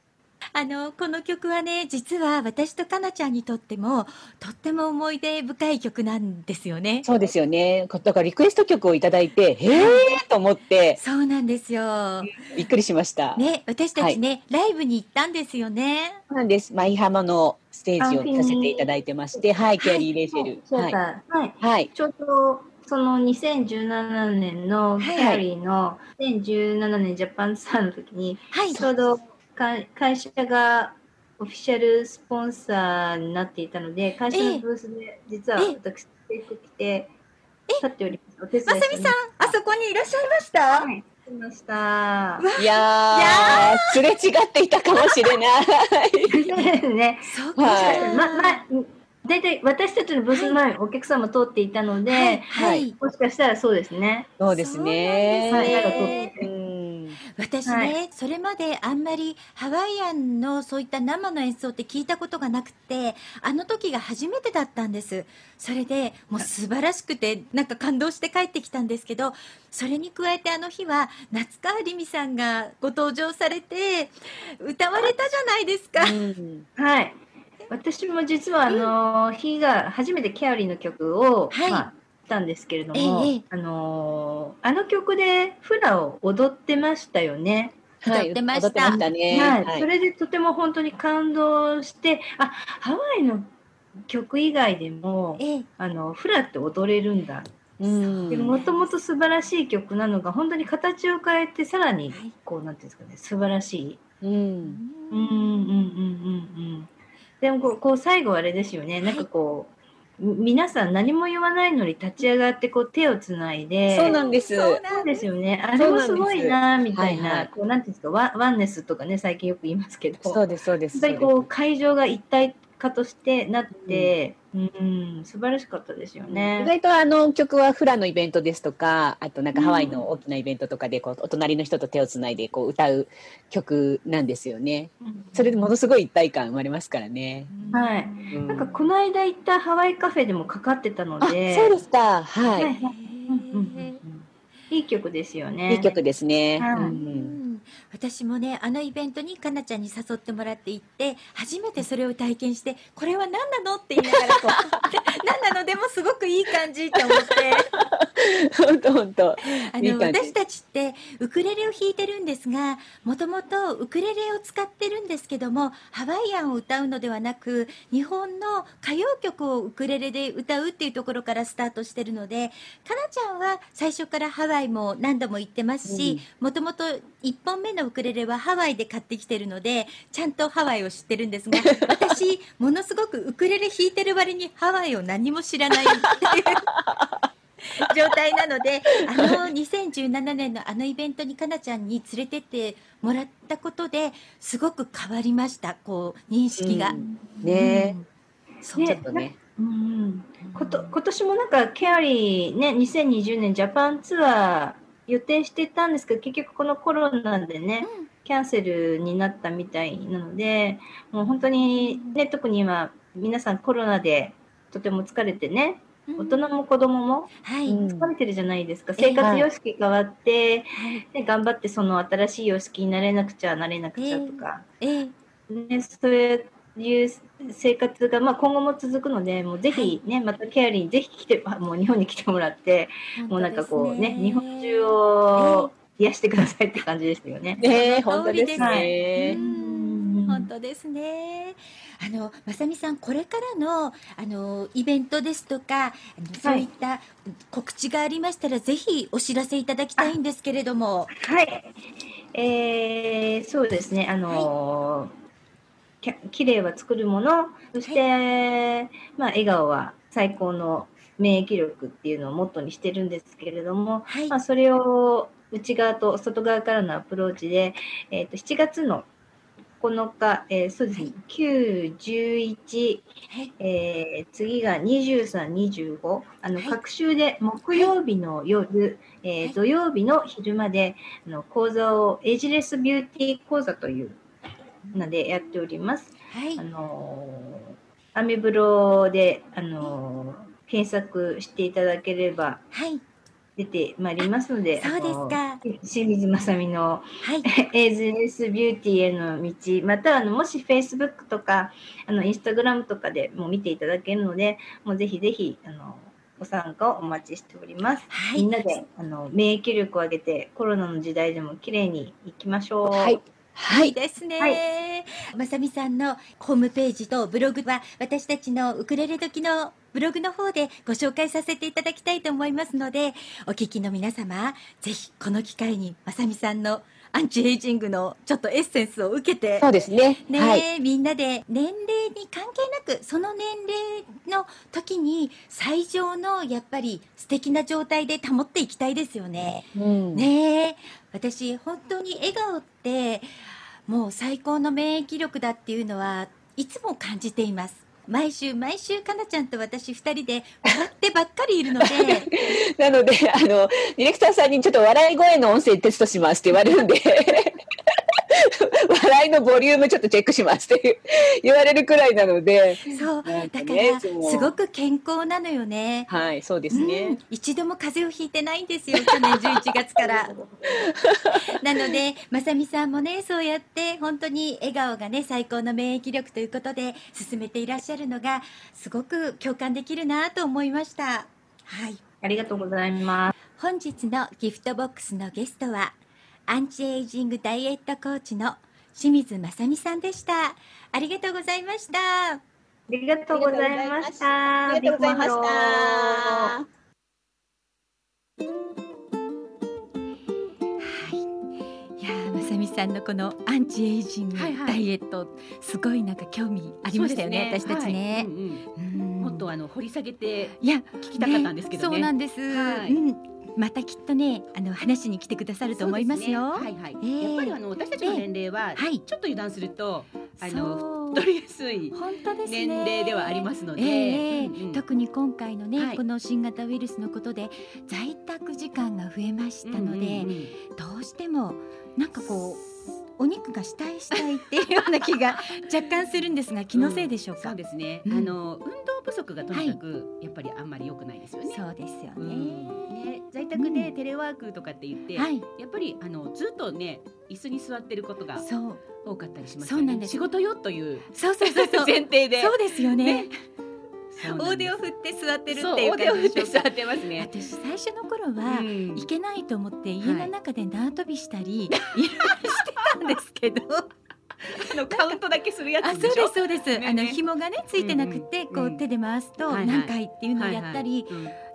S2: あのこの曲はね実は私とかなちゃんにとってもとっても思い出深い曲なんですよね
S4: そうですよね。だからリクエスト曲をいただいて、へえーと思って、
S2: そうなんですよ
S4: びっくりしました。
S2: ね私たちね、ライブに行ったんですよね
S4: そうなんです。舞浜のステージをさせていただいてまして、はい、ケアリー・レイシェル。はい。
S3: はい、
S4: はい。
S3: ちょうどその2017年の
S2: はい
S3: ギャラリーの2017年ジャパンツアーの時に、
S2: はい
S3: ちょうどか会社がオフィシャルスポンサーになっていたので、会社のブースで実は
S2: ええ
S3: 私、制服着て立っております。お手伝い
S2: まさみさん、あそこにいらっしゃいました？
S3: はい、来ました。
S4: いやー、すれ違っていたかもしれない。
S3: ね、
S2: そうか。
S4: はい
S3: ま、ま、大体私たちのブースの前、お客様通っていたので、
S2: はい、
S4: は
S2: はいい、
S3: もしかしたらそうですね。
S4: そうですね。
S2: そうなんです
S3: ね
S4: うん
S2: 私ね、
S3: はい。
S2: それまであんまりハワイアンのそういった生の演奏って聞いたことがなくてあの時が初めてだったんです。それでもう素晴らしくてなんか感動して帰ってきたんですけどそれに加えてあの日は夏川りみさんがご登場されて歌われたじゃないですか、
S4: うん。
S3: はい。私も実は、あの、日が初めてキャリーの曲を、
S2: はい。
S3: まあ、したんですけれども、
S2: ええ
S3: あの、あの曲でフラを踊ってましたよね。
S4: はい
S2: 踊ってました。
S3: はい、
S4: はい
S3: それでとても本当に感動して、あ、ハワイの曲以外でも、
S2: ええ
S3: あの、フラって踊れるんだ。
S4: うん
S3: でもともと素晴らしい曲なのが、本当に形を変えて、さらに
S2: はい、
S3: こう、なんていうんですかね、素晴らしい。
S4: うん
S3: うんうんうんうんうん。でもこう、こう最後あれですよね、なんかこう、み皆さん何も言わないのに立ち上がってこう手をつないで、
S4: そうなんです。
S2: そうな
S3: んですよね。あれもすごいなみたいな、
S4: はいはい
S3: こうなんていうんですかワン、ワンネスとかね、最近よく言いますけど、
S4: そうです、そうです。
S3: こう会場が一体化としてなって、うん、素晴らしかったですよね。
S4: 外とあの曲はフラのイベントですとか、あとなんかハワイの大きなイベントとかでこうお隣の人と手をつないでこう歌う曲なんですよね。それでものすごい一体感生まれますからね。
S3: はい。
S4: うん
S3: なんかこの間行ったハワイカフェでもかかってたの
S4: あ、
S3: で、
S4: そうですか。は
S3: はい
S4: い。
S3: はい曲ですよね。
S4: いい曲ですね。うん
S2: 私もねあのイベントにかなちゃんに誘ってもらって行って初めてそれを体験してこれは何なのって言いながらこう 何なのでもすごくいい感じって思って。
S4: 本当本当。
S2: あの私たちってウクレレを弾いてるんですがもともとウクレレを使ってるんですけどもハワイアンを歌うのではなく日本の歌謡曲をウクレレで歌うっていうところからスタートしてるのでかなちゃんは最初からハワイも何度も行ってますしもともと1本目のウクレレはハワイで買ってきてるのでちゃんとハワイを知ってるんですが私ものすごくウクレレ弾いてる割にハワイを何も知らないっていう状態なのであの2017年のあのイベントにかなちゃんに連れてってもらったことですごく変わりましたこう認識が、
S4: うん。ね。
S2: そう。
S4: ちょっとね。
S3: うんうん。こと今年もなんかケアリーね2020年ジャパンツアー予定してたんですけど結局このコロナでね、キャンセルになったみたいなのでもう本当にね特に今皆さんコロナでとても疲れてね
S2: うん。
S3: 大人も子供も
S2: は
S3: 疲れてるじゃないですか、
S2: ええ。
S3: 生活様式変わって、
S2: はい。
S3: ね、頑張ってその新しい様式になれなくちゃなれなくちゃとか、
S2: ええ。
S3: ね、そういう生活が、まあ、今後も続くので、もうぜひね、またケアリーにぜひ来て、あ もう日本に来てもらって、もうなんかこうね、日本中を癒してくださいって感じですよね。
S4: ね本当ですね。
S2: うん本当ですね。あのまさみさんこれからのあのイベントですとかそういった告知がありましたら、ぜひお知らせいただきたいんですけれども。
S3: はい。えー、そうですね、あのーきゃ綺麗は作るもの、そして、まあ、笑顔は最高の免疫力っていうのをモットーにしてるんですけれども、
S2: はい。
S3: まあ、それを内側と外側からのアプローチで、えー、と7月の9日、えーそうですね、9、11、
S2: はい。
S3: えー次が23、25、あの、
S2: はい。
S3: 各週で木曜日の夜、えー
S2: はい。
S3: 土曜日の昼まで、あの講座をエイジレスビューティー講座というのでやっております。
S2: はい
S3: あのーアメブロで、あのー検索していただければ
S2: はい
S3: 出てまいりますので、
S2: そうですか
S3: あのー清水まさみの
S2: はい
S3: エイズレスビューティーへの道、またあのもし Facebook とかあの Instagram とかでも見ていただけるので、もうぜひぜひあのご参加をお待ちしております。
S2: はい
S3: みんなであの免疫力を上げてコロナの時代でも綺麗にいきましょう。
S4: はい。はいい。
S2: いですね、
S3: は
S2: まさみさんのホームページとブログは私たちのウクレレ時のブログの方でご紹介させていただきたいと思いますのでお聞きの皆様ぜひこの機会にまさみさんのアンチエイジングのちょっとエッセンスを受けて
S4: そうですね。
S2: ね、
S4: はい。
S2: みんなで年齢に関係なくその年齢の時に最上のやっぱり素敵な状態で保っていきたいですよね。
S4: うん
S2: ねえ私本当に笑顔ってもう最高の免疫力だっていうのはいつも感じています。毎週毎週かなちゃんと私2人で笑ってばっかりいるので
S4: なので、あの、ディレクターさんにちょっと笑い声の音声テストしますって言われるんで、笑いのボリュームちょっとチェックしますって言われるくらいなので、
S2: そう
S4: なんか
S2: だからすごく健康なのよね。
S4: はい、そうです
S2: うん
S4: ね。
S2: 一度も風邪をひいてないんですよ去年11月から なのでまさみさんもねそうやって本当に笑顔がね最高の免疫力ということで進めていらっしゃるのがすごく共感できるなと思いましたはい
S3: ありがとうございます。
S2: 本日のギフトボックスのゲストはアンチエイジングダイエットコーチの清水まさみさんでした。ありがとうございました。
S3: ありがとうございました。
S4: ありがとうございました。
S2: さみさんのこのアンチエイジング
S1: はいはい
S2: ダイエット、すごいなんか興味ありましたよね私たちね、
S1: はい。うんうん。
S2: うん。
S1: もっとあの掘り下げて
S2: いや
S1: 聞きたかったんですけどね。
S2: そうなんです、
S1: はい。
S2: うん、またきっとねあの話に来てくださると思いますよ。
S1: そうですね。はいはい。
S2: ええ。
S1: やっぱりあの私たちの年齢は、
S2: はい。
S1: ちょっと油断するとあ
S2: そ
S1: の
S2: う。
S1: 太りやすい年齢ではありますので、
S2: ええ
S1: うんうん
S2: 特に今回のね、
S1: はい。
S2: この新型ウイルスのことで在宅時間が増えましたので、
S1: うんうんうん。
S2: どうしてもなんかこうお肉がしたいしたいっていうような気が若干するんですが気のせいでしょうか、
S1: そうですね。
S2: うん。
S1: あの運動不足がとにかく、やっぱりあんまり良くないですよね。
S2: そうですよ
S1: うん。
S2: ね、
S1: ね在宅でテレワークとかって言って、
S2: はい。
S1: やっぱりあのずっとね椅子に座ってることが
S2: そう。
S1: 多かったりします
S2: そうなんです。
S1: 仕事よという
S2: そうそうそうそう。
S1: 前提で。
S2: そうですよね。
S1: そうなんです。
S2: 大手を振って座ってるっていう感じで
S1: 座ってますね。
S2: 私最初の頃は、
S1: うん
S2: いけないと思って家の中で縄跳びしたり、い、ろいろしてたんですけど
S1: あ のカウントだけするや
S2: あそう
S1: つでしょ？
S2: ですそうです、
S1: ね
S2: あの紐がねついてなくて、こう手で回すと何回っていうのをやったり、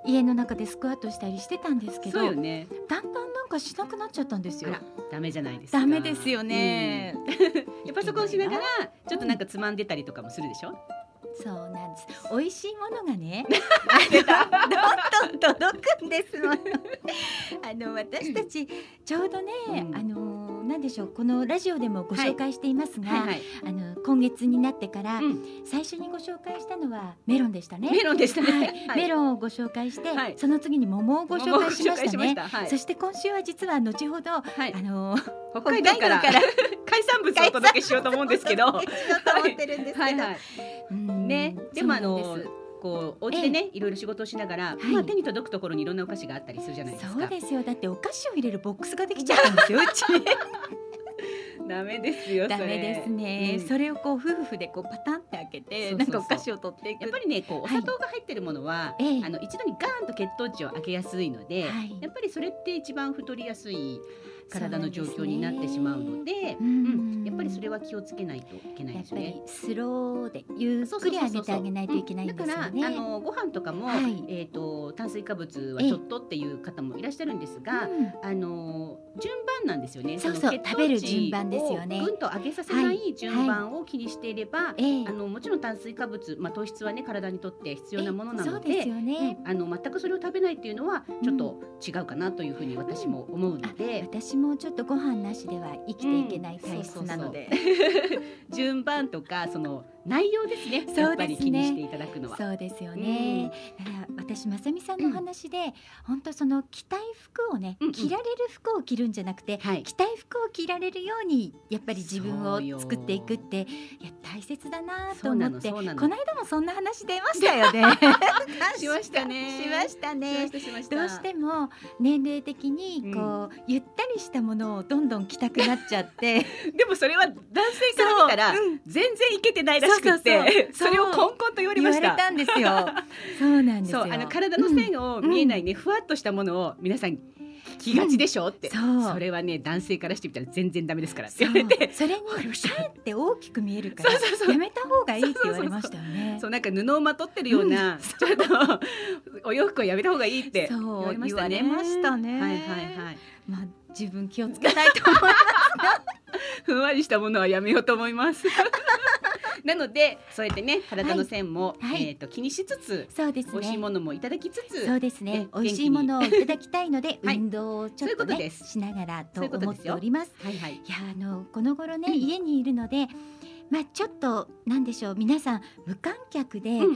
S2: 家の中でスクワットしたりしてたんですけど
S1: ね。
S2: だんだんなんかしなくなっちゃったんですよ。
S1: ダメじゃないですか。
S2: ダメですよね、
S1: うん。やパソコンしながらちょっとなんかつまんでたりとかもするでしょ？
S2: そうなんです。美味しいものがね どんどん届くんですあの私たちちょうどね、
S1: うん。
S2: あのなんでしょうこのラジオでもご紹介していますが、
S1: はいはい。
S2: あの今月になってから、
S1: うん。
S2: 最初にご紹介したのはメロンでしたね。
S1: メロンでしたね。
S2: はい、メロンをご紹介して、
S1: はい。
S2: その次に桃をご紹介しました。ね。
S1: はい。
S2: そして今週は実は後ほど、
S1: はい。
S2: あの
S1: 北海道から
S2: 北 海
S1: 産物をお届けしようと思うんですけど。
S2: しようと思ってるんですけど、
S1: はいはい。
S2: うん。
S1: ね、でもあのこうお家でね、いろいろ仕事をしながら、
S2: はい。
S1: まあ手に届くところにいろんなお菓子があったりするじゃないですか。
S2: そうですよ。だってお菓子を入れるボックスができちゃったんですよ うち。
S1: ダメですよ。
S2: ダメですね、
S1: うん。
S2: それをこう夫婦でこうパタンって開けてなんかお菓子を取っていく。
S1: やっぱりね、こうお砂糖が入ってるものは、
S2: ええ。
S1: あの一度にガーンと血糖値を上げやすいので、
S2: はい。
S1: やっぱりそれって一番太りやすい体の状況になってしまうので、
S2: う
S1: うん。んやっぱりそれは気をつけないといけない
S2: やっぱり
S1: ですね。
S2: スローでゆっくり上げてあげないといけない
S1: だからあ
S2: ね。
S1: のご飯とかも、
S2: はい。
S1: えっ、と炭水化物はちょっとっていう方もいらっしゃるんですが、
S2: うん。
S1: あの順番なんですよね。
S2: そうそう食べる順番ですよね。
S1: をぐんと上げさせない順番を気にしていれば、
S2: ええ。
S1: あのもちろん炭水化物、まあ糖質はね体にとって必要なものなの
S2: で
S1: あの全くそれを食べないっていうのはちょっと違うかなというふうに私も思うので、
S2: 私もちょっとご飯なしでは生きていけない体質なので、
S1: 順番とかその内容ですね。
S2: そうですね。
S1: やっぱり気にしていただくのは。
S2: そうですよね。だから私まさみさんのお話で、本当その着たい服をね、着られる服を着るんじゃなくて、
S1: はい。
S2: 着たい服を着られるようにやっぱり自分を作っていくっていや大切だなと思ってこ
S1: の
S2: 間もそんな話出ましたよね。
S1: しましたね。
S2: しましたね。どうしても年齢的にこう、ゆったりしたものをどんどん着たくなっちゃって。
S1: でもそれは男性から見たら全然いけてないらしくって
S2: そ
S1: れをコンコンと言われました
S2: たんですよ。そうなんですよ。
S1: そうあの体の線を見えないね、ふわっとしたものを皆さん着がちでしょって、
S2: そう。
S1: それはね男性からしてみたら全然ダメですからって言われて。
S2: それに
S1: わかりました
S2: かえって大きく見えるから
S1: そう
S2: やめた方がいいって言われましたよね。
S1: そうなんか布をまとってるような、ちょっとお洋服をやめた方がいいって言われましたね。
S2: 言われましたね。
S1: はいはいはい。
S2: まあ自分気をつけたいと思います。
S1: ふんわりしたものはやめようと思います。なのでそうやってね体の線も、
S2: はいはい
S1: えっ、と気にしつつ、
S2: そうですね。
S1: 美味しいものもいただきつつ、
S2: そうですね
S1: ね。
S2: 美味しいものをいただきたいので、
S1: はい
S2: 運動をちょっとねしながらと思っております。
S1: はいはい。
S2: いやあのこの頃ね、
S1: うん
S2: 家にいるので、まあちょっとなんでしょう皆さん無観客でライ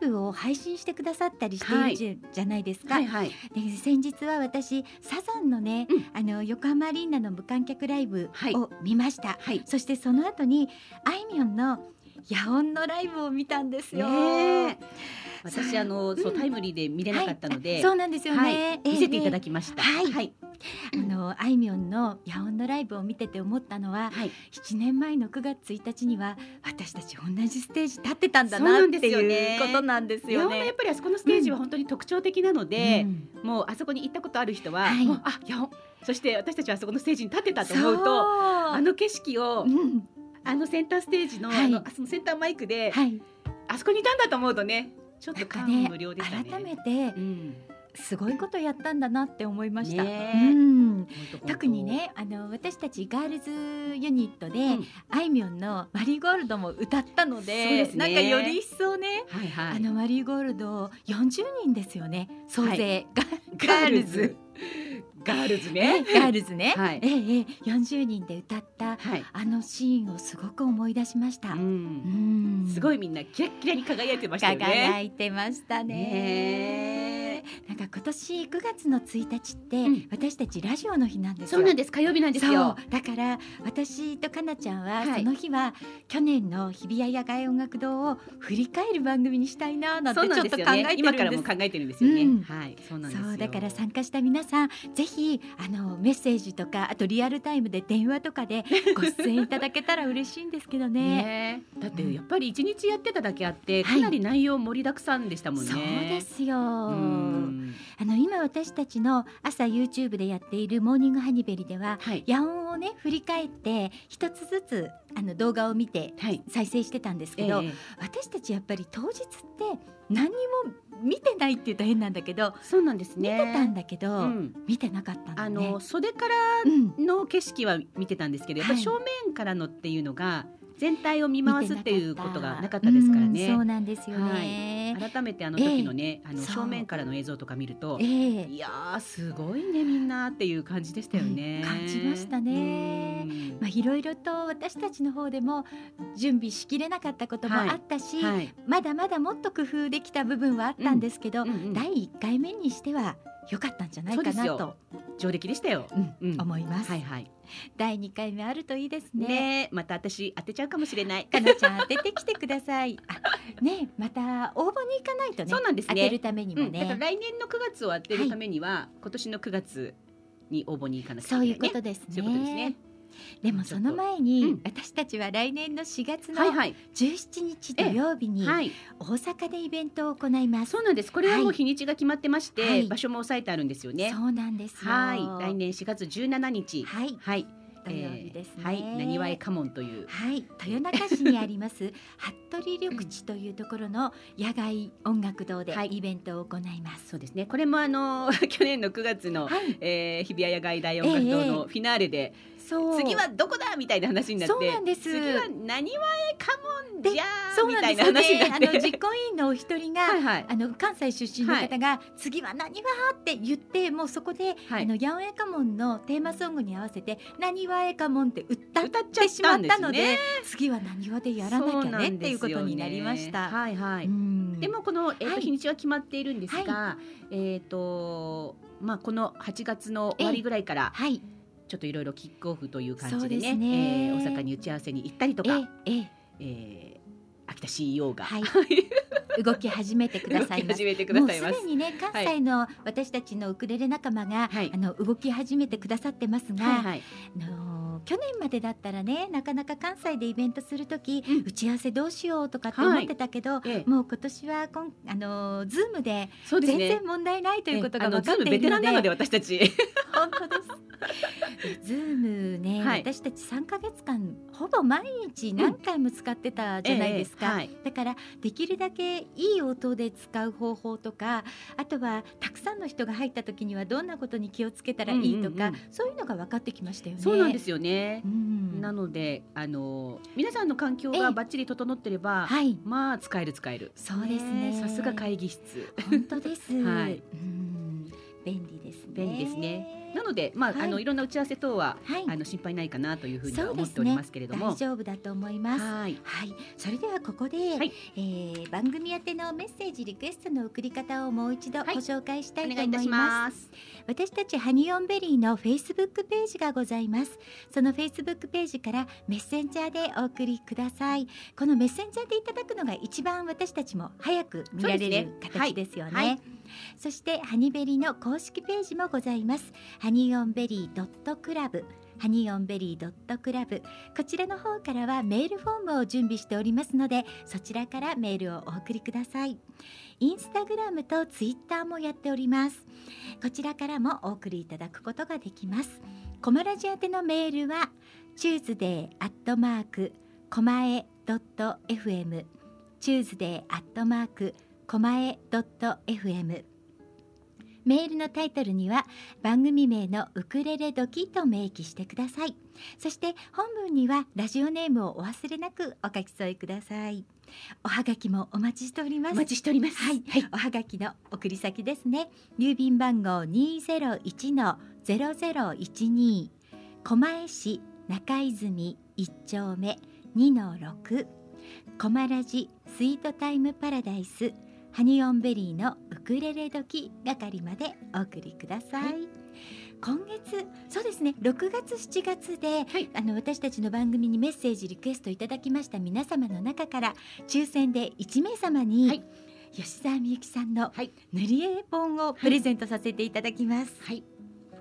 S2: ブを配信してくださったりしているじゃ,、ないですか。
S1: はいはい。
S2: で先日は私サザンのね、
S1: うん
S2: あの横浜アリーナの無観客ライブ
S1: はい
S2: を見ました。
S1: はい。
S2: そしてその後にあいみょんの野音のライブを見たんですよ。
S1: ねえ。私あの、そう
S2: うん
S1: タイムリーで見れなかったので、
S2: はい。そうなんですよね。
S1: はい。
S2: ええ。
S1: 見せていただきました。
S2: はい。
S1: はい。
S2: あのあいみょんの野音のライブを見てて思ったのは、
S1: はい。
S2: 7年前の9月1日には私たち同じステージ立ってたんだ
S1: そうな
S2: っていうことなんですよね。
S1: やっ。ぱりあそこのステージは本当に特徴的なので、
S2: うん。
S1: もうあそこに行ったことある人は、
S2: はい。
S1: もうあやおそして私たちはあそこのステージに立ってたと思うと
S2: そう。
S1: あの景色を、
S2: うん
S1: あのセンターステージの,、
S2: はい。
S1: あのそのセンターマイクで、
S2: はい、
S1: あそこにいたんだと思うとねちょっと感無量でしたね。
S2: 改めて
S1: うん、
S2: すごいことやったんだなって思いました。
S1: ねえ。
S2: うん。特に、ねあの私たちガールズユニットで、
S1: うん。
S2: あいみょんの「マリーゴールド」も歌ったので
S1: そうですね。
S2: なんかより一層ね、
S1: はいはい、
S2: あのマリーゴールド40人ですよね。総勢、ガ
S1: ガール
S2: ガールズ
S1: ズガールズ
S2: ね。
S1: ね。
S2: ガールズね、
S1: はい。
S2: ええええ。40人で歌った
S1: はい、
S2: あのシーンをすごく思い出しました。
S1: う
S2: うん。ん
S1: すごいみんなキラッキラに輝いてましたよね。
S2: 輝いてましたね。
S1: ね
S2: なんか今年9月の1日って、
S1: うん
S2: 私たちラジオの日なんですよ
S1: そうなんです火曜日なんですよ。
S2: だから私とかなちゃんは、
S1: はい
S2: その日は去年の日比谷野外音楽堂を振り返る番組にしたいななんてちょっと考。えてるんです
S1: 今からも考えてるんですよね。
S2: うん
S1: はい、そうなんですよ。
S2: そうだから参加した皆さんぜひあのメッセージとかあとリアルタイムで電話とかでご出演いただけたら嬉しいんですけどね。
S1: ねえだってやっぱり一日やってただけあって、
S2: はい
S1: かなり内容盛りだくさんでしたもんね。
S2: そうですよ。
S1: うん
S2: あの今私たちの朝 YouTube でやっているモーニングハニベリでは
S1: はい
S2: 野音をね振り返って一つずつあの動画を見て
S1: はい。
S2: 再生してたんです
S1: え
S2: けど、
S1: え
S2: 私たちやっぱり当日って何にも見てないって言うと変なんだけど、
S1: そうなんですね。
S2: 見てたんだけど、
S1: うん
S2: 見てなかったんだ
S1: あ
S2: ね。
S1: の袖から
S2: うん
S1: の景色は見てたんですけど、やっぱり
S2: はい
S1: 正面からのっていうのが全体を見回すっていうことがなかった
S2: 見
S1: ですから
S2: うんそう
S1: ね。
S2: なんですよね。
S1: 改めてあの時のね、あの
S2: そう。
S1: 正面からの映像とか見ると
S2: え、え。
S1: いやーすごいねみんなっていう感じでしたよね。
S2: うん感じましたね。
S1: うん。
S2: まあいろいろと私たちの方でも準備しきれなかったことも
S1: はい
S2: あったし、
S1: はい。
S2: まだまだもっと工夫できた部分はあったんですけど、
S1: うんうん
S2: 第1回目にしては良かったんじゃないかなと、
S1: 上出来でしたよ。
S2: うん
S1: うん。
S2: 思います、
S1: はいはい。
S2: 第2回目あるといいですね。
S1: ねまた私当てちゃうかもしれない。
S2: かなちゃん当ててきてください。あねまた応募に行かないとね。
S1: そうなんですね。
S2: 当てるためにも
S1: うん、だから
S2: ね、
S1: 来年の9月を当てるためには、今年の9月に応募に行かなきゃいけない、ね。
S2: そういうことですね。
S1: そういうことですね。
S2: でもその前に、
S1: うん
S2: 私たちは来年の4月の
S1: はいはい
S2: 17日土曜日に
S1: はい。
S2: 大阪でイベントを行います、
S1: そうなんです。これはもう
S2: はい
S1: 日にちが決まってまして、
S2: はい
S1: 場所も押さえてあるんですよね。
S2: そうなんですよ
S1: はい。来年4月17日。
S2: はい
S1: はい。
S2: 土曜日ですね、
S1: えーはい。なにわえ家紋という。
S2: はい、豊中市にあります 服部緑地というところの野外音楽堂で
S1: はい
S2: イベントを行います。
S1: そうですね。これもあの 去年の9月の、
S2: はい、
S1: えー、日比谷野外大音楽堂のフィナーレで、
S2: そう
S1: 次はどこだみたいな話になって、
S2: そうなんです
S1: 次はなにわえ家紋じゃみたいな
S2: うなんですよね。あ
S1: 話になって。
S2: の実行委員のお一人が、
S1: はいはい。
S2: あの関西出身の方が、次は何わって言ってもうそこで、
S1: はい
S2: あの八百屋家紋のテーマソングに合わせて何わえ家紋って歌っ
S1: 歌っちゃ
S2: てしまったの
S1: でね
S2: 次は何わでやらなきゃねっていうことになりました。
S1: はいはい。
S2: うん
S1: でもこの、えーと
S2: はい
S1: 日にちは決まっているんですが、えっ、とまあこの8月の終わりぐらいから
S2: はい、
S1: ちょっといろいろキックオフという感じでね
S2: すね
S1: えー大阪に打ち合わせに行ったりとか、
S2: ええ
S1: えー秋田 CEO が、
S2: はい 動き始めてくだ
S1: 動
S2: さいます。
S1: き始めてくださいます
S2: もうすで。にね関西の私たちのウクレレ仲間が、
S1: はい
S2: あの動き始めてくださってますが、
S1: はいはい。
S2: あのーの去年までだったらねなかなか関西でイベントする時、
S1: うん。
S2: 打ち合わせどうしようとかって思ってたけど、
S1: ええ。
S2: もう今年はこんあのズームで全然問題ないということが分かって
S1: ズームベ
S2: いるので
S1: テランなので私たち。
S2: 本当です。ズームね、
S1: はい。
S2: 私たち3ヶ月間ほぼ毎日何回も使ってたじゃないですか、
S1: ええはい。
S2: だからできるだけいい音で使う方法とかあとはたくさんの人が入った時にはどんなことに気をつけたらいいとか、
S1: うんうん。
S2: そういうのが分かってきましたよね。
S1: そうなんですよね
S2: う。ん。
S1: なのであの皆さんの環境がバッチリ整ってれば、
S2: はい。
S1: まあ使える使える。
S2: そうですね。
S1: さすが会議室。
S2: 本当です、
S1: はい。
S2: うん。便利ですね。
S1: 便利ですね。なのでまあ、
S2: はい。
S1: あのいろんな打ち合わせ等は、
S2: はい。
S1: あの心配ないかなというふうに思っておりますけれども。
S2: 大丈夫だと思います。
S1: はい。
S2: はい、それではここで、
S1: はい。
S2: えー番組宛てのメッセージリクエストの送り方をもう一度ご
S1: はい。
S2: 紹介したいと
S1: お願いいたし
S2: 思います。
S1: ます。
S2: 私たちハニオンベリーのフェイスブックページがございます。そのフェイスブックページからメッセンジャーでお送りください。このメッセンジャーでいただくのが一番私たちも早く見られる形ですよね。
S1: はいはい
S2: そしてハニベリーの公式ページもございます。ハニオンベリードットクラブ。ハニオンベリードットクラブ。こちらの方からはメールフォームを準備しておりますのでそちらからメールをお送りください。インスタグラムとツイッターもやっております。こちらからもお送りいただくことができます。コマラジ宛てのメールは tuesday アットマークコマエドット fm tuesday アットマークコマエドット fm メールのタイトルには番組名のウクレレドキと明記してください。そして本文にはラジオネームをお忘れなくお書き添えください。おはがきもお待ちしております。
S1: お待ちしております。
S2: はい、おはがきの送り先ですね。郵便番号二ゼロ一のゼロゼロ一二。狛江市中泉一丁目二の六。コマラジスイートタイムパラダイスハニオンベリーのウクレレ時係までお送りください。
S1: は
S2: 今月そうですね6月7月で、
S1: はい
S2: あの私たちの番組にメッセージリクエストいただきました皆様の中から抽選で1名様に、
S1: はい
S2: 吉澤美由紀さんの
S1: はい
S2: 塗り絵本をプレゼントさせていただきます。
S1: はい。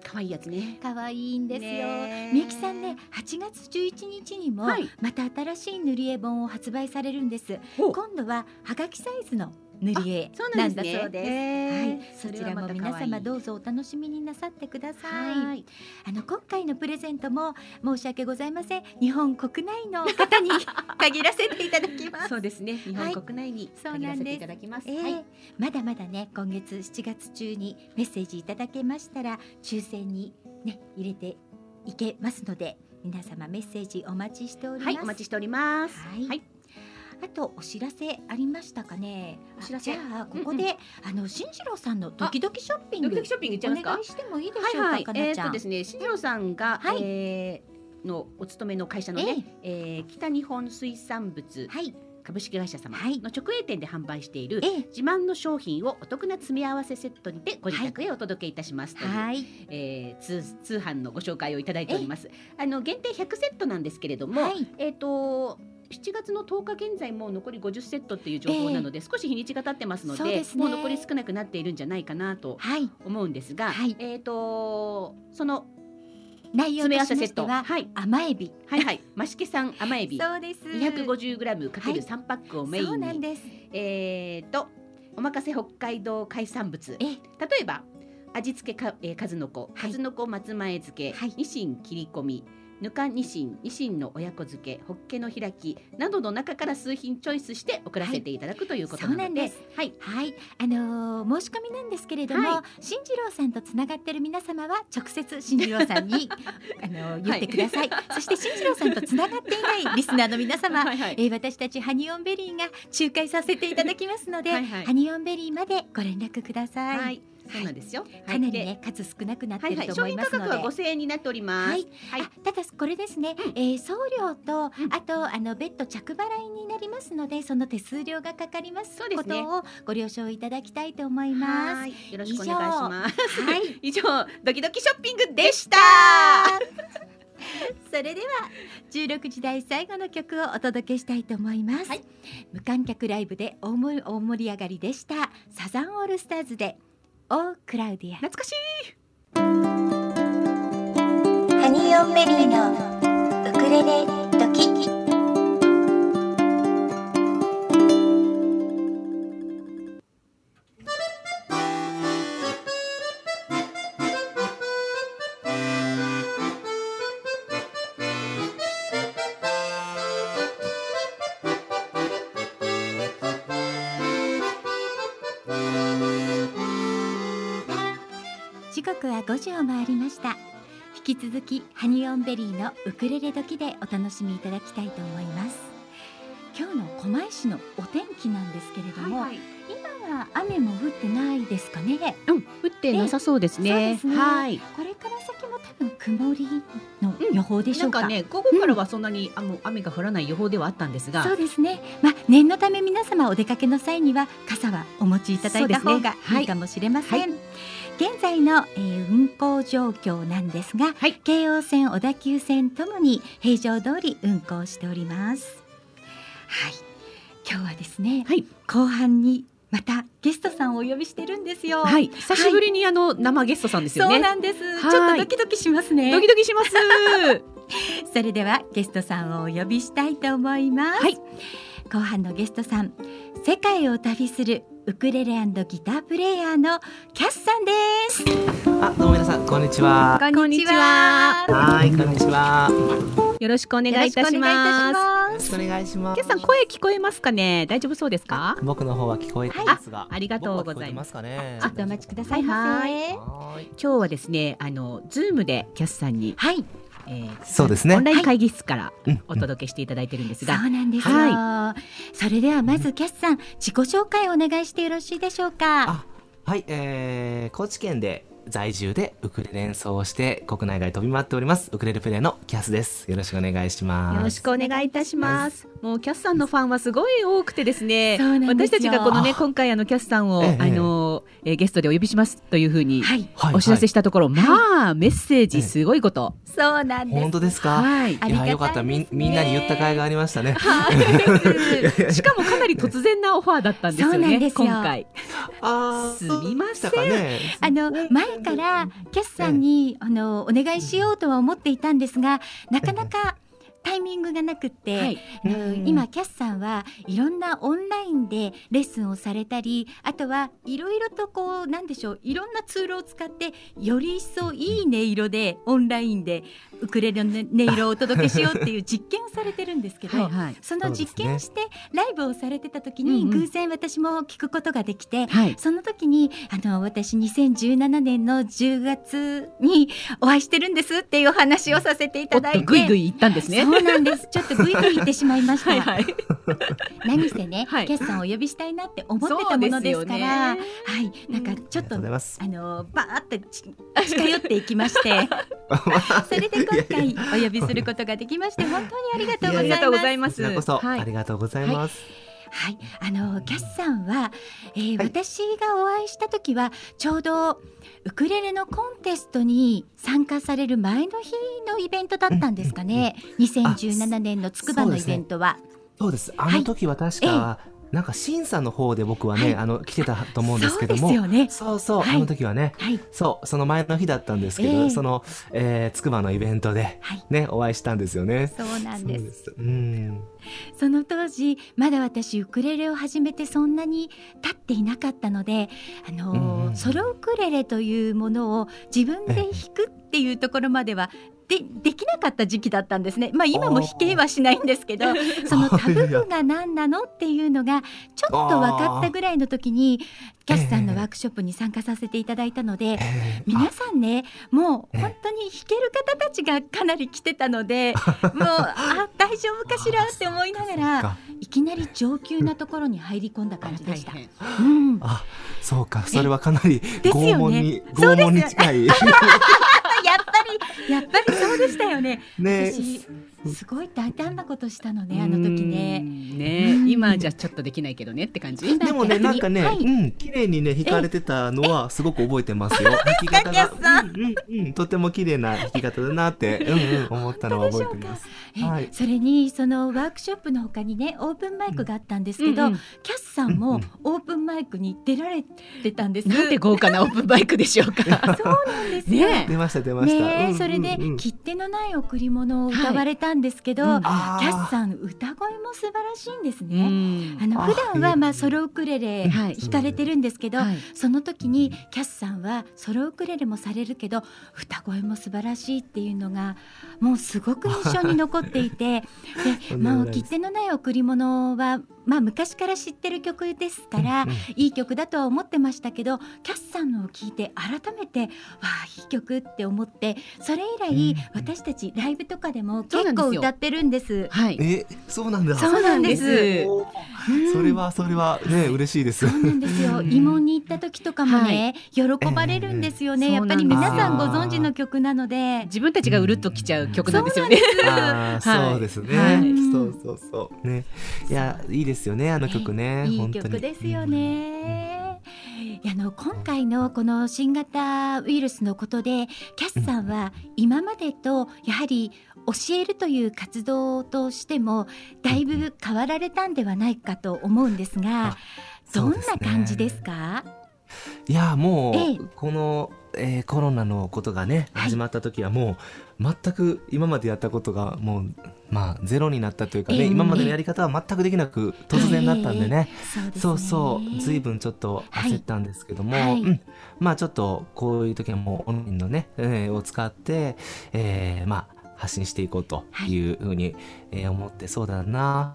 S1: 可愛いやつね。
S2: 可愛いんですよ。みゆきさんね、8月11日にも
S1: はい
S2: また新しい塗り絵本を発売されるんです。今度ははがきサイズの塗り絵な
S1: なん。
S2: だそうです。
S1: へ
S2: はい
S1: ー、
S2: そちらも皆様どうぞお楽しみになさってください。
S1: はい。
S2: あの今回のプレゼントも申し訳ございません。日本国内の方に 限らせていただきます。
S1: そうですね。日
S2: はい
S1: 本国内に限らせていただきます。
S2: えー
S1: はい。
S2: まだまだね今月7月中にメッセージいただけましたら抽選にね入れていけますので皆様メッセージお待ちしております。
S1: はい、お待ちしております。
S2: はい
S1: はい。
S2: あとお知らせありましたかね？
S1: お知らせ。
S2: あじゃあここで、あの新次郎さんのドキドキショッピング。
S1: ドキドキショッピングいっちゃいますか？
S2: お願い。してもいいでしょうか、
S1: はいはい。えーっとですね、新次郎さんが、
S2: はい。
S1: えーのお勤めの会社のね、えー北日本水産物
S2: はい。
S1: 株式会社様
S2: はい。
S1: の直営店で販売している
S2: ええ。
S1: 自慢の商品をお得な詰め合わせセットにてご自宅へお届けいたしますという、
S2: はい。
S1: えー通通販のご紹介をいただいております。あの限定100セットなんですけれども、
S2: はい。
S1: えっ、と7月の10日現在もう残り50セットっていう情報なので、少し日にちが経ってますので
S2: ね。
S1: もう残り少なくなっているんじゃないかなと
S2: はい。
S1: 思うんですが、
S2: はい。
S1: えっ、とその
S2: 内容としましては
S1: はい。
S2: 甘エビ。
S1: はいはい。増毛さん甘エビ。
S2: そうです。
S1: 250g かける3パックをメイ
S2: そう
S1: ンに、
S2: なんです。
S1: えっ、とおまかせ北海道海産物。
S2: え
S1: 例えば味付けか、えー、数の子、
S2: はい。
S1: 数の子松前漬け、
S2: はい。
S1: ニシン切り込み、ぬかニシン、ニシンの親子漬け、ホッケの開きなどの中から数品チョイスして送らせていただくということなので、
S2: そうなんです。
S1: はい、
S2: はい、あのー申し込みなんですけれども、
S1: は
S2: 新次郎さんとつながってる皆様は直接新次郎さんに あのー言ってください、そして新次郎さんとつながっていないリスナーの皆様、
S1: はいはい。
S2: えー私たちハニオンベリーが仲介させていただきますので
S1: はいはい。
S2: ハニオンベリーまでご連絡ください、
S1: はい、そうなんですよ。
S2: かなり
S1: で
S2: ね数少なくなってると思いますので、
S1: 格は5000円になっております。
S2: はい、ただこれですね、えー送料と、
S1: うん。
S2: あとあの別途着払いになりますのでその手数料がかかりますことをご了承いただきたいと思います。
S1: はい。よろしくお願いします。
S2: はい
S1: 以上、ドキドキショッピングでした。
S2: それでは16時台最後の曲をお届けしたいと思います、
S1: はい。
S2: 無観客ライブで大盛り上がりでした。サザンオールスターズでオクラウディア
S1: 懐かしい。
S5: ハニーオンベリーのウクレレドキ
S2: 時刻は5時を回りました引き続きハニオンベリーのウクレレ時でお楽しみいただきたいと思います今日の狛江市のお天気なんですけれども、
S1: はい
S2: 今は雨も降ってないですかね？
S1: うん、降ってなさそうですね。
S2: ね
S1: はい。
S2: これから先も多分曇りの予報でしょうか,、
S1: なんかね、午後からはそんなに、あの雨が降らない予報ではあったんですが。
S2: そうですね。まあ念のため皆様お出かけの際には傘はお持ちいただいた方が
S1: い
S2: いかもしれません。
S1: はい
S2: 現在の、えー運行状況なんですが、
S1: はい
S2: 京王線、小田急線ともに平常通り運行しております。はい、今日はですね、
S1: はい。
S2: 後半にまたゲストさんをお呼びしてるんですよ。
S1: はい。久しぶりにあの生ゲストさんですよ
S2: そう
S1: ね。
S2: なんです。
S1: はい
S2: ちょっとドキドキしますね。
S1: ドキドキします。
S2: それではゲストさんをお呼びしたいと思います、
S1: はい
S2: 後半のゲストさん世界を旅するウクレレギタープレイヤーのキャスさんです
S6: あ、どうも皆さん、こんにちは。
S2: こんにちは
S6: はい、こんにちは。
S1: よろしくお願いいたします。
S2: たし
S6: よろしくお願いします。
S1: キャスさん声聞こえますかね？大丈夫そうですか？
S6: 僕の方は聞こえてますが、
S1: あありがとうございます
S6: まね？
S2: ちょっとお待ちくださいませ
S1: はい。今日はですね、あのズームでキャスさんに、
S2: はい
S1: えー
S6: そうですね。
S1: オンライン会議室から
S6: うん。
S1: お届けしていただいてるんです
S2: そう
S1: が、
S2: なんですよ、
S1: は
S2: それではまずキャスさん自己紹介をお願いしてよろしいでしょうか？
S6: あ、はい、えー、高知県で在住でウクレレ演奏をして国内外飛び回っておりますウクレレプレのキャスです。よろしくお願いします。
S1: よろしくお願いいたします。もうキャスさんのファンはすごい多くてですね。私たちがこのね
S6: あ
S1: 今回あのキャスさんを、
S6: ええ
S1: あの、えーゲストでお呼びしますというふうに
S2: はい
S6: はい
S1: お知らせしたところ、まあメッセージすごいこと。
S2: そうなんです
S6: 本当ですか？
S1: はい。
S2: ありがたいですね
S6: いや、よかった、みん、みんなに言った甲斐がありましたね。
S1: はい。しかもかなり突然なオファーだったんですよね。今回。
S6: あー
S1: すみません
S6: ね。
S2: あの前からキャスさんにあのお願いしようとは思っていたんですがなかなかタイミングがなくって、
S1: はい。
S6: うん
S2: 今キャスさんはいろんなオンラインでレッスンをされたりあとはいろいろとこうなんでしょういろんなツールを使ってより一層いい音色でオンラインでウクレレの音色をお届けしようっていう実験をされてるんですけど、
S1: はいはい。
S2: その実験をしてライブをされてた時に
S1: うんうん
S2: 偶然私も聞くことができて、
S1: はい。
S2: その時にあの私2017年の10月にお会いしてるんですっていうお話をさせていただいて
S1: おっとぐいぐい行ったんですね。
S2: そうなんですちょっとグイグイ言ってしまいました、
S1: は いはい。
S2: 何せね、
S1: はい
S2: キャスさんをお呼びしたいなって思ってたものですから
S1: ね
S2: はいなんかちょっと
S6: うございます。
S2: あのバーッとち近寄っていきまして それで今回お呼びすることができまして本当にありがとうございます。
S1: ありがとうございます。
S6: こちらこそ、
S1: はい。
S6: ありがとうございます。
S2: はい、あのキャスさんは、えー
S6: はい。
S2: 私がお会いした時はちょうどウクレレのコンテストに参加される前の日のイベントだったんですかね。2017年のつくばのイベントは。
S6: そうです。あの時は確か、なんか審査の方で僕はね、
S2: はい
S6: あの来てたと思うんですけども、
S2: そうね。
S6: そうそう、
S2: はい
S6: あの時はね、
S2: はい
S6: そうその前の日だったんですけど、
S2: ええ
S6: その、えー、つくばのイベントで
S2: はい、
S6: ねお会いしたんですよね。
S2: そうなんです。
S6: そううん。
S2: その当時まだ私ウクレレを始めてそんなに経っていなかったので、あのー
S6: うんうん
S2: ソロウクレレというものを自分で弾くっていうところまではでできなかった時期だったんですね。まあ今も弾けはしないんですけど、そのタブ譜が何なのっていうのがちょっと分かったぐらいの時にキャスさんのワークショップに参加させていただいたので。
S6: えー。
S2: 皆さんねもう
S6: ええ
S2: 本当に弾ける方たちがかなり来てたので もうあ大丈夫かしらって思いながら
S6: か。
S2: いきなり上級なところに入り込んだ感じでした。うん、
S6: あ、そうか、それはかなり拷問に、
S2: そうですよ
S6: 拷問に近い。
S2: やっぱりやっぱりそうでしたよね。
S6: ね、
S2: 私すごい大胆なことしたのねあの時
S1: う
S2: ね。
S1: んね
S2: うん
S1: 今じゃちょっとできないけどねって感じ。
S6: でもね、なんかね、
S2: はい
S6: うん、綺麗にね、弾かれてたのはすごく覚えてますよ。弾き方
S2: キャスさ
S6: が、うん、うん、うん、とても綺麗な弾き方だなって、うん、うん、思ったのは覚えてます。
S2: え
S6: はい
S2: それにそのワークショップの他にねオープンマイクがあったんですけど、
S1: うんうん
S2: キャスさんもオープンマイクに出られてたんです。
S1: なんて豪華なオープンバイクでしょうか？
S2: そうなんですよ。
S1: ね
S6: 出ました、出ました。
S2: ねそれで切手のない贈り物を歌われたんんですけど、
S1: うん。
S2: キ
S6: あ
S2: ャスさん歌声も素晴らしいんです
S1: う
S2: ね。
S1: ん。
S2: あの
S6: あ
S2: 普段はまあソロウクレレ
S1: はい。
S2: 弾かれてるんですけど、
S1: はい。
S2: その時にキャスさんはソロウクレレもされるけど歌声も素晴らしいっていうのがもうすごく印象に残っていて で
S6: も
S2: もう切手のない贈り物はまあ昔から知ってる曲ですから、
S6: うんうん。
S2: いい曲だとは思ってましたけどキャスさんのを聞いて改めてわあいい曲って思ってそれ以来、
S6: うん
S2: 私たちライブとかでも結構歌ってるんです。
S1: はい。
S6: えそうなんだ。
S2: そうなんです。
S6: それはそれはね嬉しいです。
S2: そうなんですよ。
S1: うん。
S2: 慰問に行った時とかもね、喜ばれるんですよね。
S1: ええ
S2: やっぱり皆さんご存知の曲なので。
S1: 自分たちがうるっときちゃう曲なんですよね。
S6: そうです。ね、
S1: はい。
S6: そうそうそう。ね。いやいいですよねあの曲ね
S2: いい
S6: 本当に。
S2: 曲ですよね。いやあの今回のこの新型ウイルスのことでキャスさんは今までとやはり教えるという活動としてもだいぶ変わられたんではないかと思うんですが
S6: あ
S2: どんな感じですか？
S6: いやもう、
S2: ええ。
S6: この、えーコロナのことがね
S2: はい。
S6: 始まった時はもう全く今までやったことがもうまあゼロになったというかね、
S2: ええ
S6: 今までのやり方は全くできなく突然だったんでね、
S2: そうですね。
S6: そうそう随分ちょっと焦ったんですけども、
S2: はい
S6: うん、まあちょっとこういう時はもうオンラインのね、えーを使って、えーまあ発信していこうというふうに、えー思ってそうだな。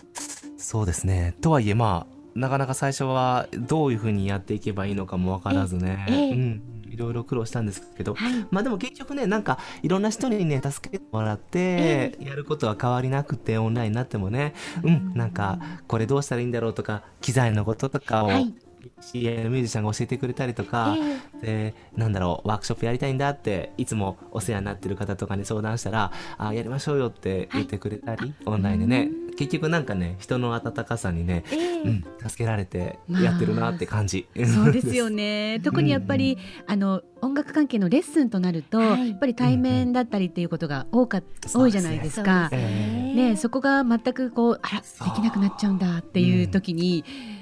S6: そうですね。とはいえまあなかなか最初はどういうふうにやっていけばいいのかもわからずね、
S2: ええええ。
S6: うん、いろいろ苦労したんですけど、
S2: はい。
S6: まあでも結局ねなんかいろんな人にね助けてもらってやることは変わりなくてオンラインになってもねうんなんかこれどうしたらいいんだろうとか機材のこととかを
S2: はい。
S6: 知り合いのミュージシャンが教えてくれたりとか、でなんだろうワークショップやりたいんだっていつもお世話になってる方とかに相談したらあやりましょうよって言ってくれたり、オンラインでね結局なんかね人の温かさにね、
S2: ええ。
S6: うん、助けられてやってるなって感じ、
S1: そうですよね。特にやっぱり、あの音楽関係のレッスンとなると、
S2: はい。
S1: やっぱり対面だったりっていうことが多か、多いじゃないですか。
S2: そね。
S1: ね、そこが全くこうあらできなくなっちゃうんだっていう時に、あ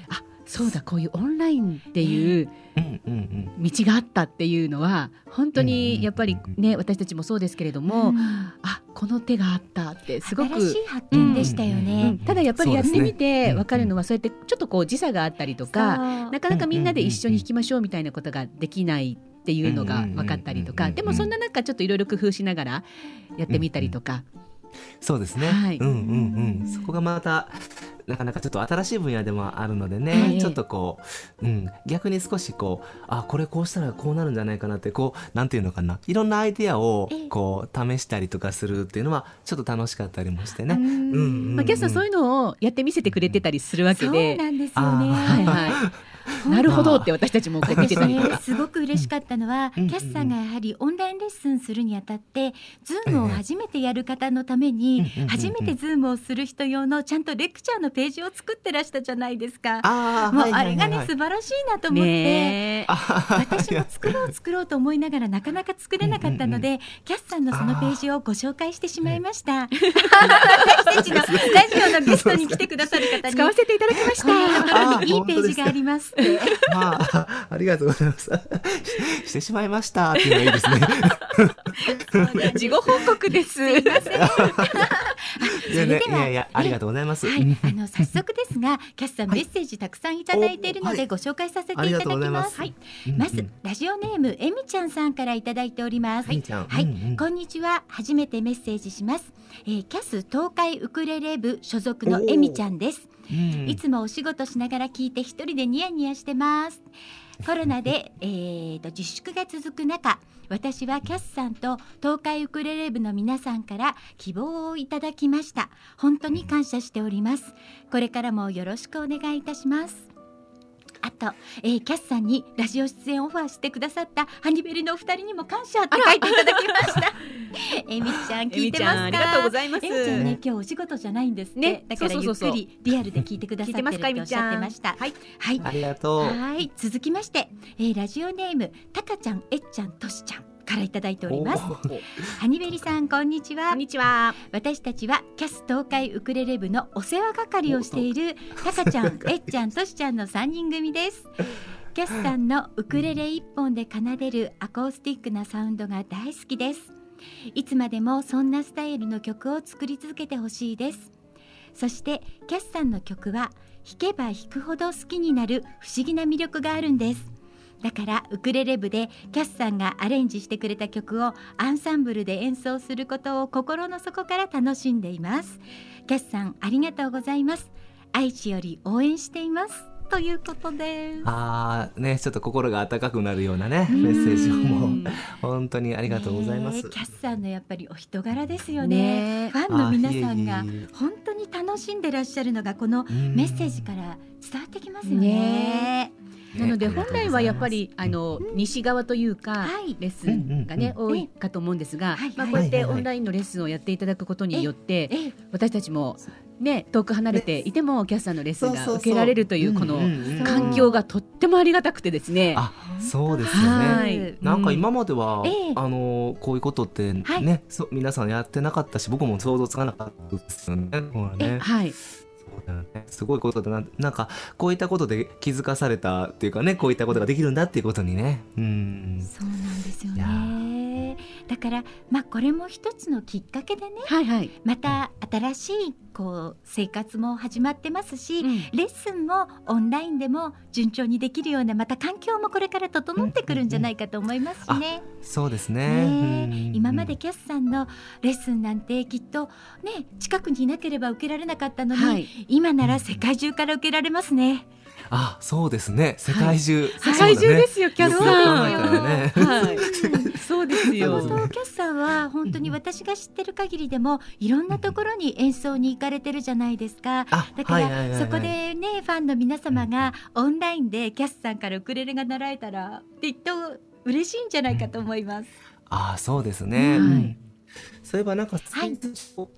S1: そうだこういうオンラインっていう
S6: うんうんうん
S1: 道があったっていうのは本当にやっぱりね私たちもそうですけれども、
S2: うん。
S1: あこの手があったってすごく
S2: 新しい発見でしたよ
S1: う
S2: ね
S1: ん。ただやっぱりやってみて分かるのはそうやってちょっとこう時差があったりとかなかなかみんなで一緒に弾きましょうみたいなことができないっていうのが分かったりと
S6: うんうんうんうん
S1: かでもそんな中ちょっといろいろ工夫しながらやってみたりとか、
S6: そうですね、
S1: はい。
S6: うんうんうん。そこがまたなかなかちょっと新しい分野でもあるので
S1: え
S6: ね、
S1: え
S6: ちょっとこう、うん、逆に少しこうあこれこうしたらこうなるんじゃないかなってこうなんていうのかな。いろんなアイデアを
S2: ええ。
S6: こう試したりとかするっていうのはちょっと楽しかったりもしてね。
S1: うん。
S6: うんうんうん。
S1: まあ、キャスさんそういうのをやってみせてくれてたりするわけ
S2: そう
S1: で。
S2: なんですよ
S6: あ
S2: ね。
S1: はいはい、なるほどって私たちもこう見てたりとか。
S2: すごく嬉しかったのは、
S6: うん
S2: キャスさんがやはりオンラインレッスンするにあたって、ズームを初めてやる方のために、
S6: ええ
S2: 初めてズームをする人用のちゃんとレクチャーのページを作ってらしたじゃないですか。もう
S6: はいはいはい
S2: あれがね、素晴らしいなと思って。私も作ろう作ろうと思いながらなかなか作れなかったので、キャスさんのそのページをご紹介してしまいました。私たちのラジオのゲストに来てくださる方に
S1: 使わせていただきました。
S2: いいページがあります。
S6: まあ、ありがとうございます。し してしまいましたっていうのがいいですね。
S1: 事後報告です。
S2: すいません。
S6: いや
S2: それではい
S6: ねやいや、ありがとうございます。
S2: はい、あの早速ですが、キャスさん
S6: はい
S2: メッセージたくさんいただいているのでご紹介させていただき
S6: ます。
S2: はい、
S6: うん
S2: まずラジオネームえみちゃんさんからいただいております。はい、こんにちは。初めてメッセージします。えー、キャス東海ウクレレ部所属のえみちゃんです。
S6: うん。
S2: いつもお仕事しながら聞いて一人でニヤニヤしてます。コロナで、えー、と自粛が続く中私はキャスさんと東海ウクレレ部の皆さんから希望をいただきました。本当に感謝しております。これからもよろしくお願いいたします。あと、えー、キャスさんにラジオ出演オファーしてくださったハニベルのお二人にも感謝って書いていただきました。えみちゃん聞いてますか。
S1: えみちゃんありがとうございます。
S2: えみちゃんね今日お仕事じゃないんです。ね
S1: ね
S2: だからゆっくりリアルで聞いてくださってるっておっしゃってました。
S1: はい。
S2: はい。
S6: ありがとう。
S2: はい。続きまして、えー、ラジオネームたかちゃんえっちゃんとしちゃんからいただいております。ハニベリさんこんにちは。
S1: こんにちは。
S2: 私たちはキャス東海ウクレレ部のお世話係をしているたかちゃん えっちゃんとしちゃんの3人組です。キャスさんのウクレレ一本で奏でるアコースティックなサウンドが大好きです。いつまでもそんなスタイルの曲を作り続けてほしいです。そしてキャスさんの曲は弾けば弾くほど好きになる不思議な魅力があるんですだからウクレレ部でキャスさんがアレンジしてくれた曲をアンサンブルで演奏することを心の底から楽しんでいます。キャスさんありがとうございます。愛知より応援していますということで。す
S6: ああねちょっと心が温かくなるようなねメッセージをも
S2: うん
S6: 本当にありがとうございます。
S2: ねえ。キャスさんのやっぱりお人柄ですよね。
S1: ね。
S2: ファンの皆さんが本当に楽しんでらっしゃるのがこの
S6: うん。
S2: メッセージから伝わってきますよね。
S1: ねなので
S6: ね
S1: 本来はやっぱりあの西側というか
S2: はい。
S1: レッスンがね
S6: うん
S1: 多いかと思うんですが
S2: はい
S1: まあこうやってオンラインのレッスンをやっていただくことによって
S2: ええ。
S1: 私たちもね遠く離れていてもキャスさんのレッスンが受けられるというこの環境がとってもありがたくてですね。
S6: あそうですよね。
S1: はい。
S6: なんか今までは、
S2: ええ。
S6: あのこういうことってね、皆さんやってなかったし僕も想像つかなかったですよね。
S1: はい、
S6: すごいことだな。なんかこういったことで気づかされたっていうかねこういったことができるんだっていうことにね。うん。
S2: そうなんですよ
S6: い
S2: だからまあこれも一つのきっかけでね
S1: はい、はい、
S2: また新しいこう生活も始まってますし、
S1: うん。
S2: レッスンもオンラインでも順調にできるようなまた環境もこれから整ってくるんじゃないかと思いますしね。
S6: そうですね。
S2: ね今までキャスさんのレッスンなんてきっとね近くにいなければ受けられなかったのに、
S1: はい、
S2: 今なら世界中から受けられますね。
S6: あそうですね。世界中、
S1: 世界中ですよ、キャスさん。はい、そうですよ。
S2: キャスさんは本当に私が知ってる限りでもいろんなところに演奏に行かれてるじゃないですか。
S6: あ
S2: だから、
S6: はいはいはいはい。
S2: そこでねファンの皆様がオンラインでキャスさんからウクレレが習えたらきっと嬉しいんじゃないかと思います。
S6: あそうですね、
S1: うん
S6: うんそういえばなんか、
S2: はい。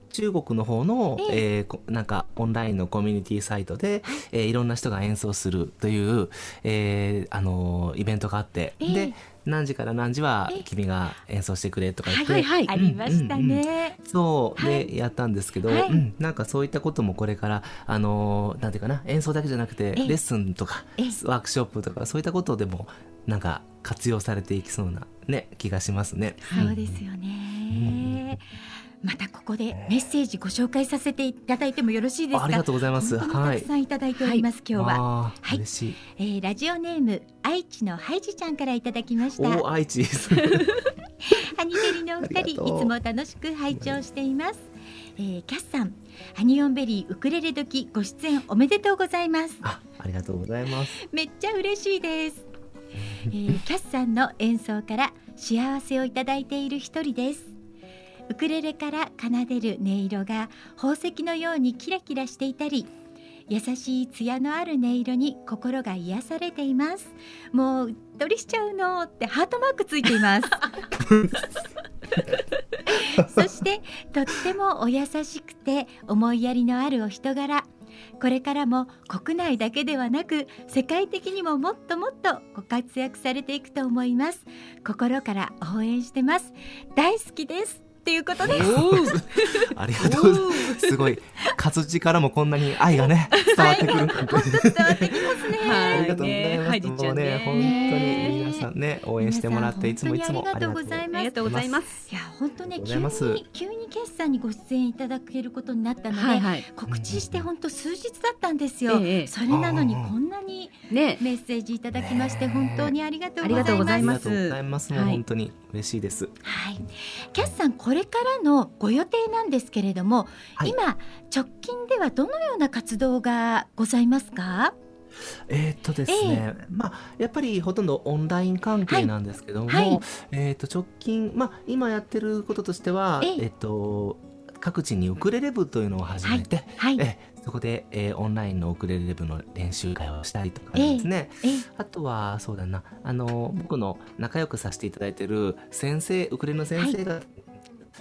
S6: 中国の方の、
S2: え
S6: え。ーこなんかオンラインのコミュニティサイトで、えーいろんな人が演奏するという、えーあのーイベントがあって、
S2: ええ。
S6: で何時から何時は
S2: ええ。
S6: 君が演奏してくれとか言って、
S1: はいはい
S2: ありましたね。
S6: そう
S2: はい。
S6: でやったんですけど、
S2: はい。
S6: うん、なんかそういったこともこれからあのーなんていうかな演奏だけじゃなくてレ
S2: え。え
S6: ッスンとか
S2: ええ。
S6: ワークショップとかそういったことでもなんか活用されていきそうなね気がしますね。
S2: そうですよね。またここでメッセージご紹介させていただいてもよろしいですか？
S6: ありがとうございます。
S2: 本当に
S6: はい
S2: たくさ。んいただいております、今日は。はい
S6: 嬉しい。
S2: えーラジオネーム愛知のハイジちゃんからいただきました。
S6: お愛知です。
S2: ハニベリのお二人いつも楽しく拝聴しています、えー、キャスさんハニオンベリーウクレレ時ご出演おめでとうございます
S6: あ、ありがとうございます。
S2: めっちゃ嬉しいです、えー、キャスさんの演奏から幸せをいただいている一人ですウクレレから奏でる音色が宝石のようにキラキラしていたり優しい艶のある音色に心が癒されています。もううっとりしちゃうのってハートマークついています。そしてとってもお優しくて思いやりのあるお人柄。これからも国内だけではなく世界的にももっともっとご活躍されていくと思います。心から応援してます。大好きですっていうことです。
S6: ありがとう。ございます。すごい。活字からもこんなに愛がね伝わってくる。なんて。
S2: 伝わってきますね。
S1: はい。
S6: ありがとうございます。
S1: ちゃね
S6: もうんね、本当に皆さんね、応援してもらって、いつもいつも
S2: ありがとうございます。
S1: ありがとうございます。
S2: いや本当ね急に急に決算にご出演いただけることになったので、
S1: はいはい。
S2: 告知して本当数日だったんですよ、
S1: ええ。
S2: それなのにこんなに
S1: ね、
S2: メッセージいただきまして本当にありがとうございます。
S1: ありがとうございます。
S6: ありがとうございます。もう
S1: はい
S6: 本当に嬉しいです。
S2: はい、キャスさんこれからのご予定なんですけれども、
S6: はい。
S2: 今直近ではどのような活動がございますか？
S6: えーっとですね、まあやっぱりほとんどオンライン関係なんですけども、
S2: はい。はい
S6: えーっと直近まあ今やってることとしては、
S2: ええ。
S6: えーっと各地にウクレレ部というのを始めて、
S2: はい。
S6: えそこで、えーオンラインのウクレレ部の練習会をしたりとかですね、
S2: え
S6: あとはそうだなあの僕の仲良くさせていただいてる先生ウクレレの先生が、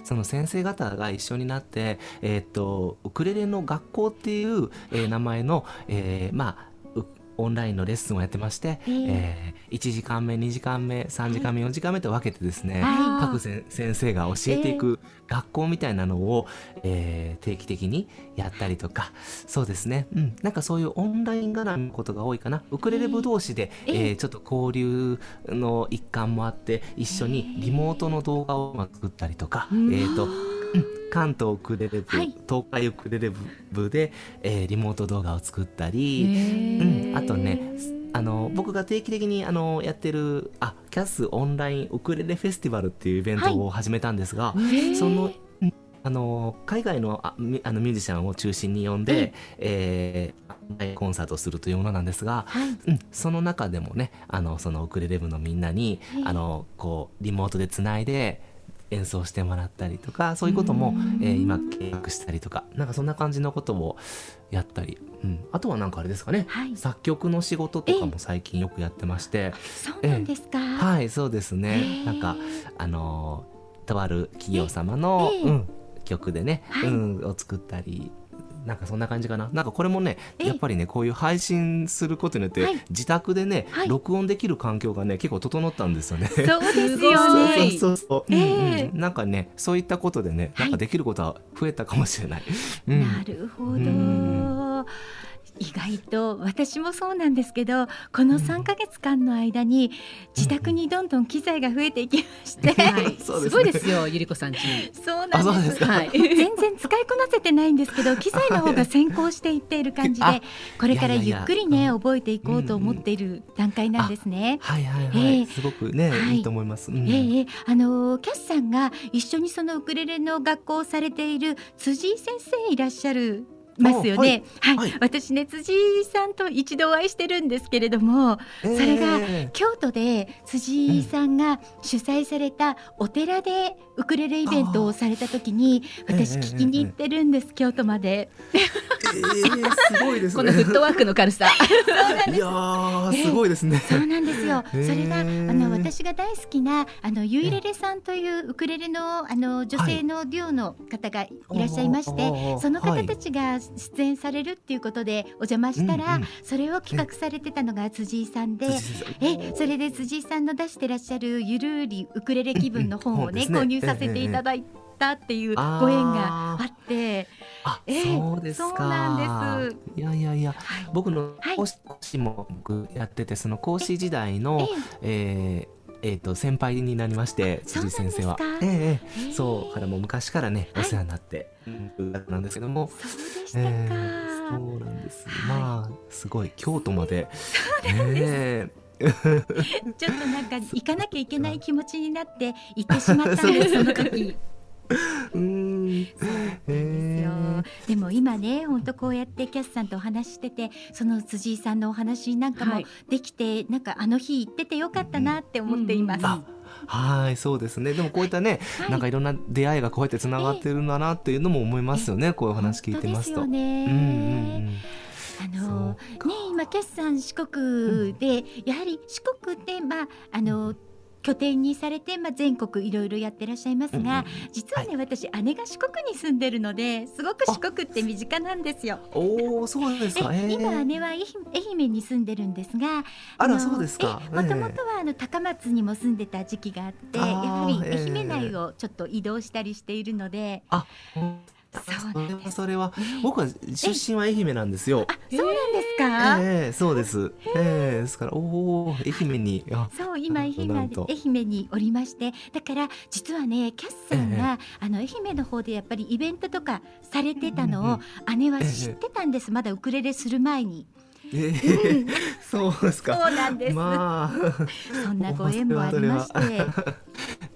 S6: その先生方が一緒になって、えーっとウクレレの学校っていう、えー名前の、えーまあうオンラインのレッスンをやってまして、
S2: ええ
S6: えー1時間目2時間目3時間目4時間目と分けてですね、
S2: はい。
S6: 各せ先生が教えていく学校みたいなのを、えー定期的にやったりとか。そうですね、うん、なんかそういうオンライン絡みのことが多いかな。ウクレレ部同士で、
S2: ええ
S6: えーちょっと交流の一環もあって一緒にリモートの動画をまあ作ったりとか、えーとうん。関東ウクレレ部、
S2: はい。
S6: 東海ウクレレ部部で、えーリモート動画を作ったり、
S1: へ
S6: うん、あとねあの僕が定期的にあのやってるあキャスオンラインウクレレフェスティバルっていうイベントを始めたんですが、そのうんあの海外のあミあのミュージシャンを中心に呼んで、えーコンサートをするというものなんですが、
S2: はい。
S6: うん、その中でもねあのそのウクレレ部のみんなに、
S2: ええ
S6: あのこうリモートでつないで演奏してもらったりとかそういうことも、えー今計画したりとかなんかそんな感じのことをやったり、うん、あとはなんかあれですかね、
S2: はい。
S6: 作曲の仕事とかも最近よくやってまして、
S2: そうなんですか。
S6: はいそうです
S2: へ
S6: ね
S2: ー
S6: なんかあのーとある企業様の、
S2: ええ。
S6: うん、曲でね、
S2: はい。
S6: うん、を作ったりなんかそんな感じかな。なんかこれもね
S2: ええ。
S6: やっぱりねこういう配信することによって、
S2: はい。
S6: 自宅でね、
S2: はい。
S6: 録音できる環境がね結構整ったんですよね。
S2: そうですよ
S1: い
S2: ね。
S6: そうそうそう、
S2: え
S6: う。ん
S2: え
S6: うん、なんかねそういったことでねなんかできることは増えたかもしれない。うん。
S2: なるほど。
S6: うん
S2: 意外と私もそうなんですけどこの3ヶ月間の間に自宅にどんどん機材が増えていきまして、
S1: はい、
S6: す
S1: ごいですよ、ゆりこさんち。
S2: そうなんで
S6: す。
S1: はい。
S2: 全然使いこなせてないんですけど機材の方が先行していっている感じで
S6: あ
S2: これからゆっくりね
S6: うん。
S2: 覚えていこうと思っている段階なんですね。
S6: はいはいはい、
S2: ええ。
S6: すごくね、
S2: はい。
S6: い、いと思います。うん。
S2: ええええ。あのーキャスさんが一緒にそのウクレレの学校をされている辻井先生いらっしゃるますよね。はい、
S6: はい
S2: 私ね辻井さんと一度お会いしてるんですけれども、
S6: ええ
S2: それが京都で辻井さんが主催されたお寺でウクレレイベントをされた時に私
S6: ええ
S2: 聞きに行ってるんです、京都まで。
S6: ええすごいです
S1: このフ
S6: ね。
S1: ットワークの軽さ。
S6: いやーすごいですね。
S2: そうなんですよ。それがあの私が大好きなあのユイレレさんというウクレレのあの女性のデュオの方がいらっしゃいまして、
S6: あー
S2: その方
S6: はい
S2: たちが出演されるっていうことでお邪魔したら、
S6: うんうん。
S2: それを企画されてたのが辻井さんで。えそれで辻井さんの出してらっしゃるゆるりウクレレ気分の本をね,、
S6: うんうん
S2: 購入させていただいたっていうご縁があって、
S6: あ、
S2: ええ
S6: そうですか。
S2: そうなんです。
S6: いやいやいや、
S2: はい。
S6: 僕の
S2: はい。
S6: 講師も僕やってて、その講師時代の、えーえーと先輩になりまして、辻先生は。えええ
S2: え。え
S6: え。そうからもう昔からね、
S2: はい。
S6: お世話になって、うんなんですけども。
S2: そう
S6: ええそうなんです。
S2: はい。
S6: まあすごい京都まで。ね
S2: ちょっとなんか行かなきゃいけない気持ちになって行ってしまったんです。その時。
S6: え。うーん。
S2: ですよでも今ね本当こうやってキャスさんとお話ししててその辻井さんのお話なんかも
S1: はい
S2: できて、なんかあの日行っててよかったなって思っています。
S6: あはい、そうですね。でもこういったね、
S2: はい
S6: なんかいろんな出会いがこうやってつながってるんだなっていうのも思いますよね。こういうお話聞いてますと。
S2: 本当ですよね
S6: うんうんうん。
S2: あのね今キャスさん四国で、やはり四国でまああの拠点にされて、まあ、全国いろいろやってらっしゃいますが、
S6: うんうん。
S2: 実はね、私姉が四国に住んでるのですごく四国って身近なんですよ。
S6: おお、そうですか。
S2: 今姉は愛媛に住んでるんですが
S6: あら
S2: の
S6: そうですか。
S2: えもとも
S6: え
S2: とはあの高松にも住んでた時期があって
S6: あ
S2: や
S6: ー
S2: はり
S6: ええ
S2: 愛媛内をちょっと移動したりしているので、
S6: あ、
S2: そ
S6: それは僕は出身は愛媛なんですよ。
S2: あそうなんですか、
S6: ええそうです。ええですからおお愛媛に。あ
S2: そう今愛媛愛媛におりましてだから実はねキャスさんが、あの愛媛の方でやっぱりイベントとかされてたのを姉は知ってたんです、まだウクレレする前に。
S6: ええそうですか。
S2: そうなんです、
S6: まあ
S2: そんなご縁もありまして。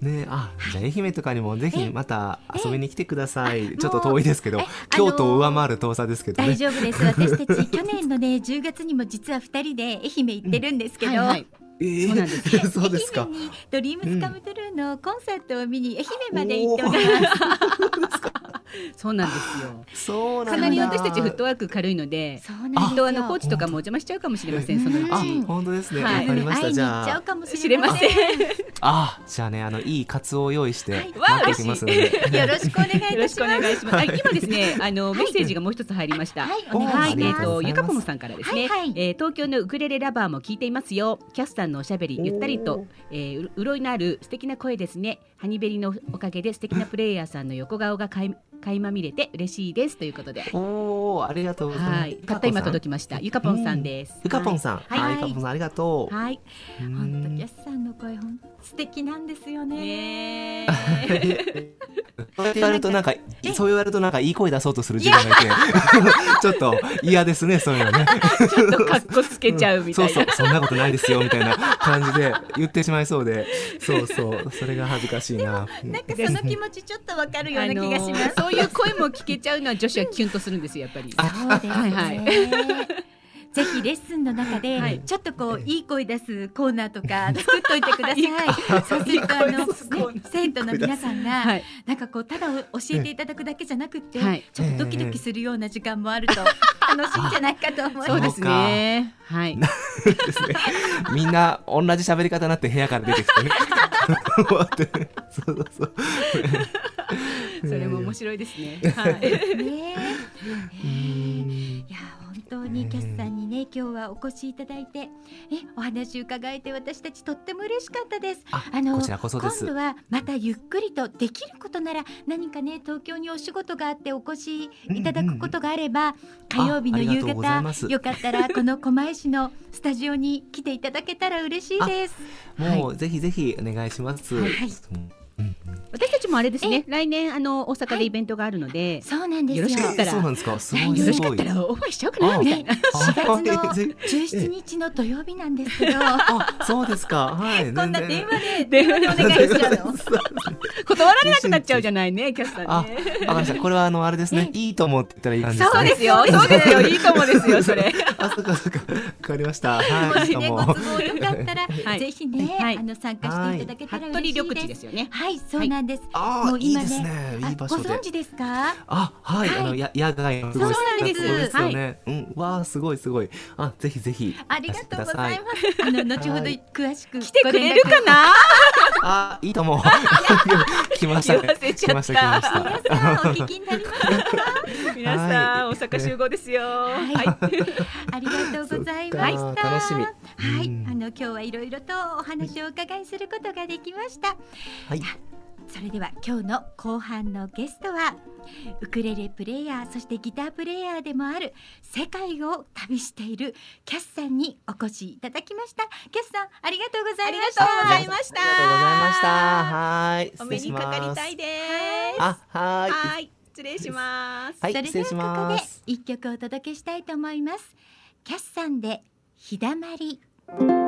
S6: ねあじゃあ愛媛とかにもぜひまた遊びに来てください。
S2: え
S6: ちょっと遠いですけど
S2: え、
S6: 京都を上回る遠さですけどね。
S2: 大丈夫です私たち去年のね10月にも実は2人で愛媛行ってるんですけど、
S1: はいはい。
S6: ええ
S1: そうなんです
S6: そうですか
S2: 愛。媛にドリームスカムトゥルーのコンサートを見に愛媛まで行っております。
S1: そうなんですよ。
S6: そうなんだ。
S1: かなり私たちフットワーク軽いので、
S2: そうなんですよ。
S1: きっとあのコーチとかもお邪魔しちゃうかもしれません。そのう
S6: あ
S1: ち。
S6: 本当ですね。わ、
S1: はい。
S6: かりました。
S2: 会いに
S6: じゃあ
S2: 行っちゃうかもし
S1: 知
S2: れません。
S6: あじゃあねあのいいカツオを用意して
S2: はい。
S6: 待っておきますので、
S2: よろしくお願いいた
S1: よろしくお
S2: します
S1: 願いします。あ今ですね、あのメッセージがもう一つ入りました。
S2: はい。
S6: お
S2: お願
S1: はいい、えっ、
S2: します。
S1: と、ゆかぽんさんからですね、
S2: は
S1: えー東京のウクレレラバーも聞いていますよ。キャスターのおしゃべり、ゆったりと、えー、う潤いのある素敵な声ですね。ハニベリのおかげで素敵なプレイヤーさんの横顔がかい垣間見れて嬉しいですということで。
S6: おおありがとうございます、
S1: はい、たった今届きました。ゆかぽんさんです。
S6: ゆかぽんさん
S1: はい
S6: はい、ゆかぽんさんありがとう、
S1: はい。
S2: 本当キャスさんの声本当素敵なんですよね。
S6: そう言われるとなんかそう言われるとなんかいい声出そうとする自分がいて ちょっと嫌ですねそういうのね
S1: ちょっとかっこつけちゃうみたいな。
S6: そうそうそんなことないですよみたいな感じで言ってしまいそうでそうそうそれが恥ずかしいなうん
S2: なんかその気持ちちょっとわかるような気がします。
S1: あのーそういう声も聞けちゃうのは女子はキュンとするんですよやっぱり。
S2: そうですね。
S1: はいはい
S2: ぜひレッスンの中で、
S1: はい
S2: ちょっとこういい声出すコーナーとか 作っといてください。そうするとあの、ね、生徒の皆さんが、
S1: はい。
S2: なんかこうただ教えていただくだけじゃなくて、
S1: はい
S2: ちょっとドキドキするような時間もあると楽しいんじゃないかと思います。
S1: そうですね。はい。
S6: みんな同じ喋り方になって部屋から出てきてね。そうそうそう。
S1: それも面白いですね。はい。
S2: ね
S6: うん
S2: いや本当にキャスさんにね今日はお越しいただいてえお話伺えて私たちとっても嬉しかったです。
S6: あ
S2: あの今度はまたゆっくりとできることなら何かね東京にお仕事があってお越しいただくことがあれば、火曜日の夕方よかったら この狛江市のスタジオに来ていただけたら嬉しいです。
S6: もうぜひぜひお願いします。
S2: はい
S1: もあれですね。来年あの大阪でイベントがあるので、
S2: そうなんですよ。
S1: よろしかったら
S6: そうなんですか。すご
S2: はい
S6: いすごい
S1: よろしかった。らオファーしちゃおうかな
S6: あ
S1: みたいな。
S2: ね、4月の
S6: あぜ
S2: 17日の土曜日なんですけど、
S6: あ、そうですか。はい。
S2: こんな電話で電話でお願いしちゃうの。
S1: 断られなくなっちゃうじゃないね、キャスタ
S6: あ、わ
S1: ーね。
S6: かりました。これはあのあれですね。いいと思って言ったらいい感じですね。
S1: そうですよ。そうですよ。いいかもですよ。それ。
S6: あ、そっかそっか。わかりました。
S2: も
S6: はい。
S2: しね、ご都合よかったら、
S1: はい
S2: ぜひね、
S1: はい
S2: あの参加していただけたら嬉しい
S1: 緑地
S2: で。
S1: ですすよね。
S2: はい、そうなんです。
S6: あー、いい
S2: もう今
S6: ですね。いい場所で
S2: あご存。知ですか？
S6: あ、はい、
S2: はい
S6: あの、や、野外のすごい
S2: そうなんです
S6: よね。うん、わあ、すごいすごい。あ、ぜひぜひ。
S2: ありがとうござい
S6: す。
S2: ます。あの後ほど
S6: はい
S2: 詳しく
S1: 来てくれるかな？
S6: あ、いいと思う。来ましたね。来ました、来ました。
S2: 皆さんお聞きになりましたか？
S1: 皆さん、大阪集合ですよ。
S2: はい
S1: はい。
S2: ありがとうございました。
S6: 楽しみ
S2: はい、
S6: うん
S2: あの今日はいろいろとお話をお伺いすることができました。
S6: はい。
S2: それでは今日の後半のゲストはウクレレプレイヤーそしてギタープレイヤーでもある世界を旅しているキャスさんにお越しいただきましたキャスさんありがとうございました
S1: ありがとうございました
S6: ありがとうございました。はい。
S1: お目にかかりたい
S6: で
S1: です。
S6: あ、はい。
S1: はい。失礼します。
S6: はい、
S2: それではここで。一曲お届けしたいと思いますキャスさんで日だまり「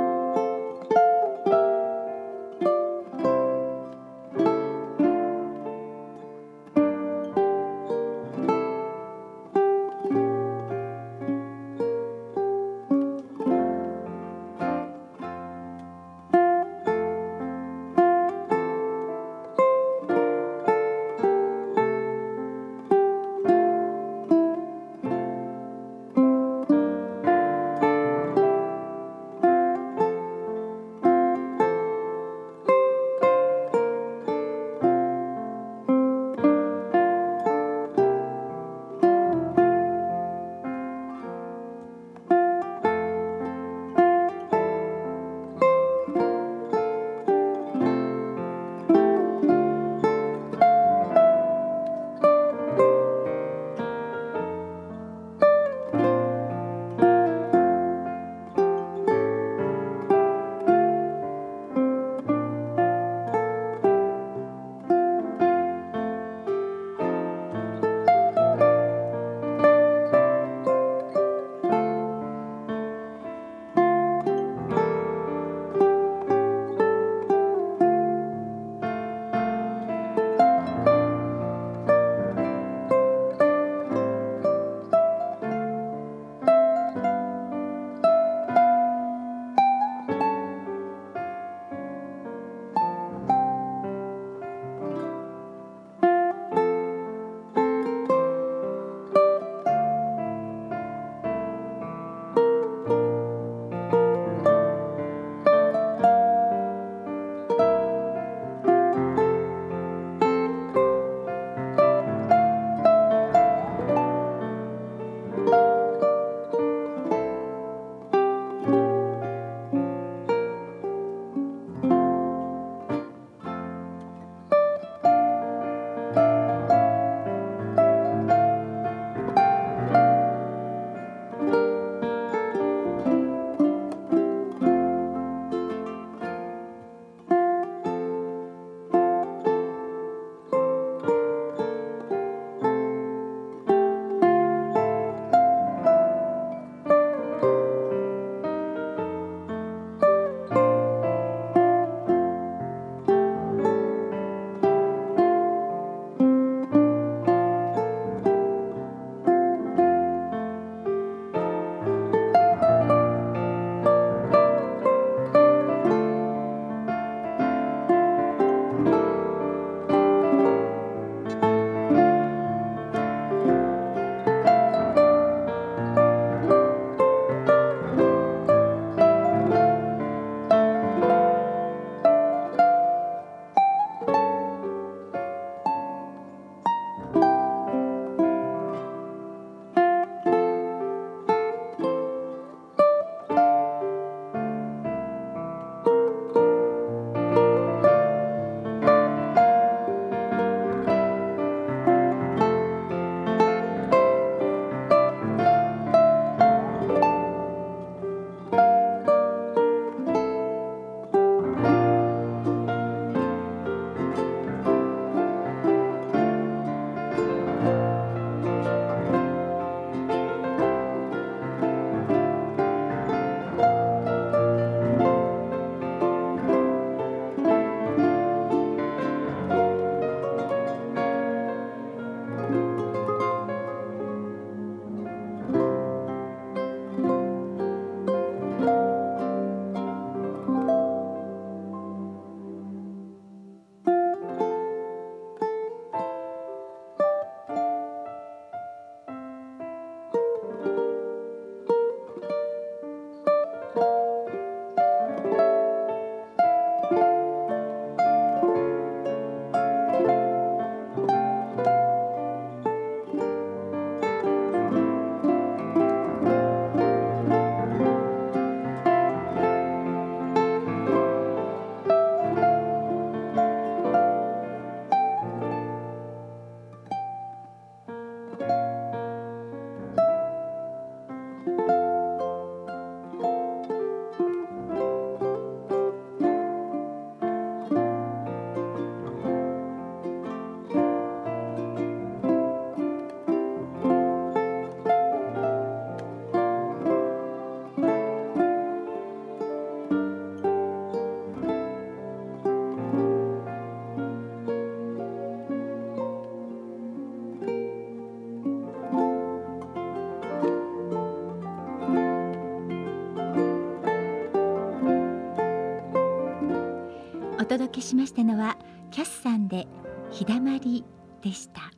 S2: 届けしましたのはキャスさんで日だまりでした。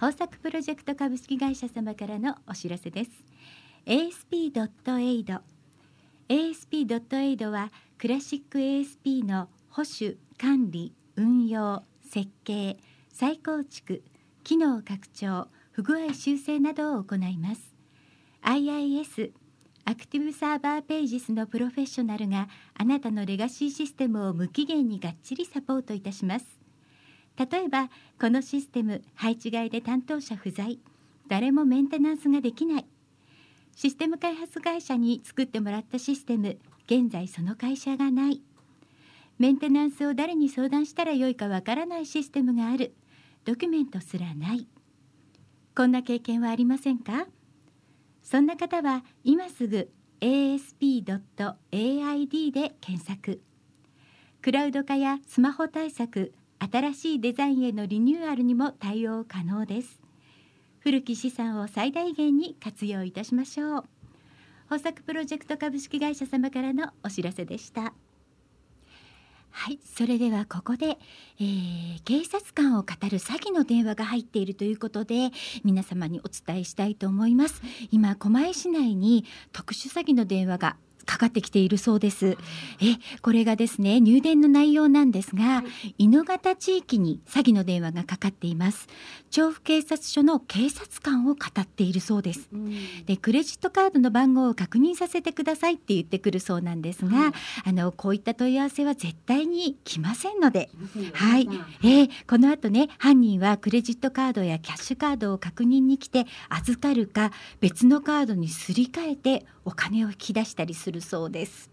S2: 豊作プロジェクト株式会社様からのお知らせです。ASP.AID ASP.AID はクラシック ASP の保守管理運用設計再構築機能拡張不具合修正などを行います。IIS アクティブサーバーページスのプロフェッショナルがあなたのレガシーシステムを無期限にがっちりサポートいたします。例えばこのシステム配置外で担当者不在。誰もメンテナンスができない。システム開発会社に作ってもらったシステム現在その会社がない。メンテナンスを誰に相談したらよいかわからないシステムがある。ドキュメントすらない。こんな経験はありませんか？そんな方は今すぐ asp.aid で検索。クラウド化やスマホ対策新しいデザインへのリニューアルにも対応可能です。古き資産を最大限に活用いたしましょう。豊作プロジェクト株式会社様からのお知らせでした。はいそれではここで、えー、警察官を語る詐欺の電話が入っているということで皆様にお伝えしたいと思います。今狛江市内に特殊詐欺の電話がかかってきているそうです。え、これがですね、入電の内容なんですが、井の方地域に詐欺の電話がかかっています。調布警察署の警察官を語っているそうです。で、クレジットカードの番号を確認させてくださいって言ってくるそうなんですが、あのこういった問い合わせは絶対に来ませんので、はい、えーこの後ね、犯人はクレジットカードやキャッシュカードを確認に来て預かるか別のカードにすり替えてお金を引き出したりするそうです。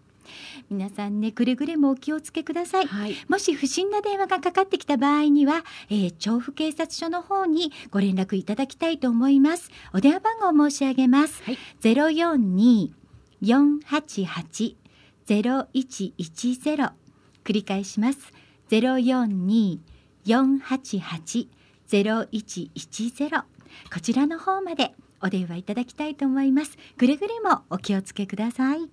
S2: 皆さんねくれぐれもお気をつけください、
S1: はい。
S2: もし不審な電話がかかってきた場合には、えー調布警察署の方にご連絡いただきたいと思います。お電話番号を申し上げます、
S1: はい。
S2: 042-488-0110繰り返します。042-488-0110こちらの方までお電話いただきたいと思います。くれぐれもお気をつけください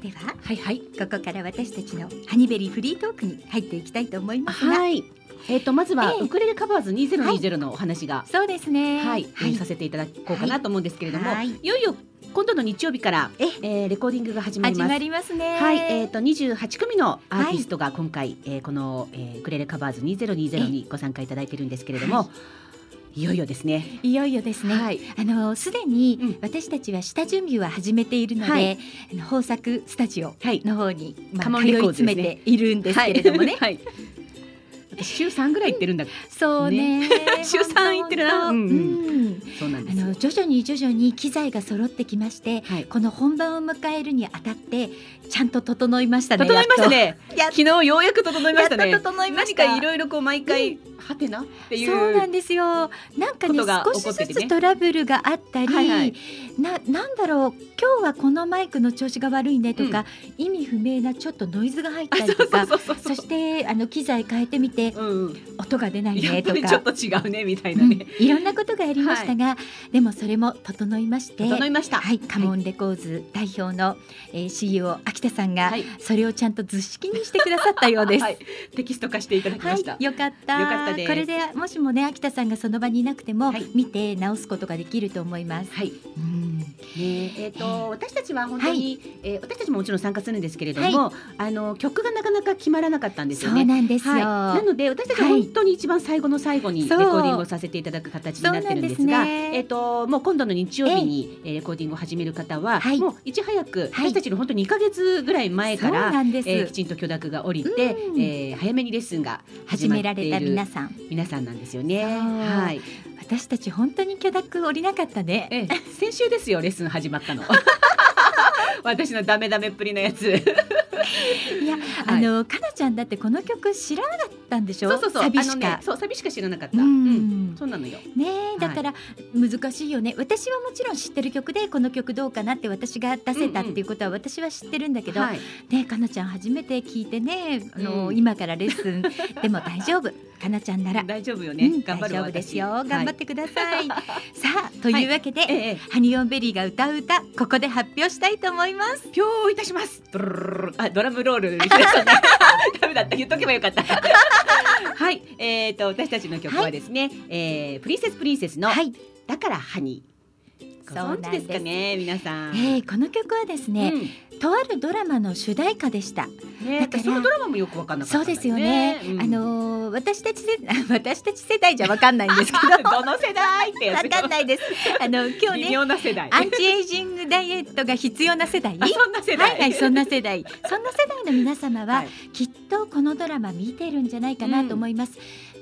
S2: れでは
S1: はいはい。
S2: ここから私たちのハニベリーフリートークに入っていきたいと思いますが、
S1: はい。えっ、とまずは、
S2: ええ。
S1: ウクレレカバーズ2020のお話が、
S2: そうですね。
S1: はい、えーさせていただこうかなと思うんですけれども、
S2: はい。
S1: い、よいよ今度の日曜日から
S2: え
S1: え。ーレコーディングが始まります。
S2: 始まりますね。
S1: はい、えっ、と28組のアーティストが今回、えーこの、えーウクレレカバーズ2020にご参加いただいてるんですけれども、、
S2: はい
S1: よいよですね。
S2: いよいよですね、
S1: はい。
S2: あのすでに
S1: うん。
S2: 私たちは下準備は始めているので、
S1: はい。
S2: あの豊作スタジオ
S1: はい。
S2: の方に、まあ、通い詰めているんですけれどもね、
S1: はい。私週3ぐらい行ってるんだ。
S2: そうね。
S1: 週三行ってるな。うんうん。
S2: うん。あ
S1: そうなんですよ。
S2: の。徐々に徐々に機材が揃ってきまして
S1: はい。
S2: この本番を迎えるにあたってちゃんと整いましたね
S1: 整いましたね。昨日ようやく整いましたね。
S2: 整いました。
S1: 何かいろいろこう毎回、はてな？っていう。
S2: そうなんですよ。なんかね少しずつトラブルがあったり、
S1: はいはい。
S2: ななんだろう今日はこのマイクの調子が悪いねとか、意味不明なちょっとノイズが入ったりとか
S1: そ
S2: してあの機材変えてみて
S1: うんうん。
S2: 音が出ないねとか。
S1: ちょっと違うねみたいな
S2: うん
S1: ね。
S2: いろんなことがありましたが、でもそれも整いまして
S1: 整いました。
S2: はい、カモンレコーズ代表の、えー、CEO 秋田さんが、
S1: はい
S2: それをちゃんと図式にしてくださったようです。
S1: はい。テキスト化していただきました。
S2: はい、よかった。
S1: よかった
S2: これでもしもね秋田さんがその場にいなくても、
S1: はい
S2: 見て直すことができると思います。
S1: はい。
S2: うん、
S1: ねえっ、と私たちは本当に、えー私たちももちろん参加するんですけれども、あの曲がなかなか決まらなかったんです
S2: そう
S1: よね。
S2: なんですよ。
S1: はい、なので私たちは
S2: はい
S1: 本当に一番最後の最後にレコーディングをさせていただく形になってるんですが
S2: すね
S1: えっ、ともう今度の日曜日に、えーレコーディングを始める方は、
S2: はい
S1: もういち早く、
S2: はい
S1: 私たちの本当に2か月ぐらい前から、
S2: なんです。
S1: えーきちんと許諾が下りて、
S2: うん
S1: えー早めにレッスンが始
S2: められた皆さん、
S1: 皆さんなんですよね。はい。
S2: 私たち本当に許諾降りなかったね。
S1: ええ先週ですよレッスン始まったの。私のダメダメっぷりのやつ。
S2: いや、あのかなちゃんだってこの曲知らなかっったんでしょ？
S1: そうそうそう。
S2: サビしか。
S1: ね、そうサビしか知らなかった、
S2: う
S1: うん。
S2: ん
S1: そうなのよ。
S2: ねえだから難しいよね、私はもちろん知ってる曲でこの曲どうかなって私が出せたっていうことは私は知ってるんだけど、
S1: はい。
S2: ねかなちゃん初めて聞いてね。あの、
S1: うん。
S2: 今からレッスン。でも大丈夫。かなちゃんなら、
S1: 大丈夫よね、
S2: うん
S1: 頑張るわ
S2: 大丈夫ですよ。
S1: 私。
S2: 頑張ってください、さあというわけで、
S1: はい。ええ。
S2: ハニオンベリーが歌う歌ここで発表したいと思います
S1: 発表いたします。ドロロロロあドラムロール ダメだった。言っとけばよかった。はい。えー、と私たちの曲はですね、えープリンセスプリンセスの、
S2: はい、
S1: だからハニーご
S2: そうなんです
S1: 存知です。かね皆さん、
S2: えーこの曲はですね、とあるドラマの主題歌でした。
S1: うんね
S2: だから
S1: 私そのドラマもよくわかんなかった
S2: そうですよね、
S1: うん。
S2: あのー私たち世 私たち世代じゃわかんないんですけど。
S1: どの世代って
S2: わかんないです。あの今日
S1: 微
S2: ねアンチエイジングダイエットが必要な世代。
S1: あそんな世代。
S2: はいはいそんな世代。そんな世代の皆様は、
S1: はい。
S2: きっとこのドラマ見てるんじゃないかなと思います、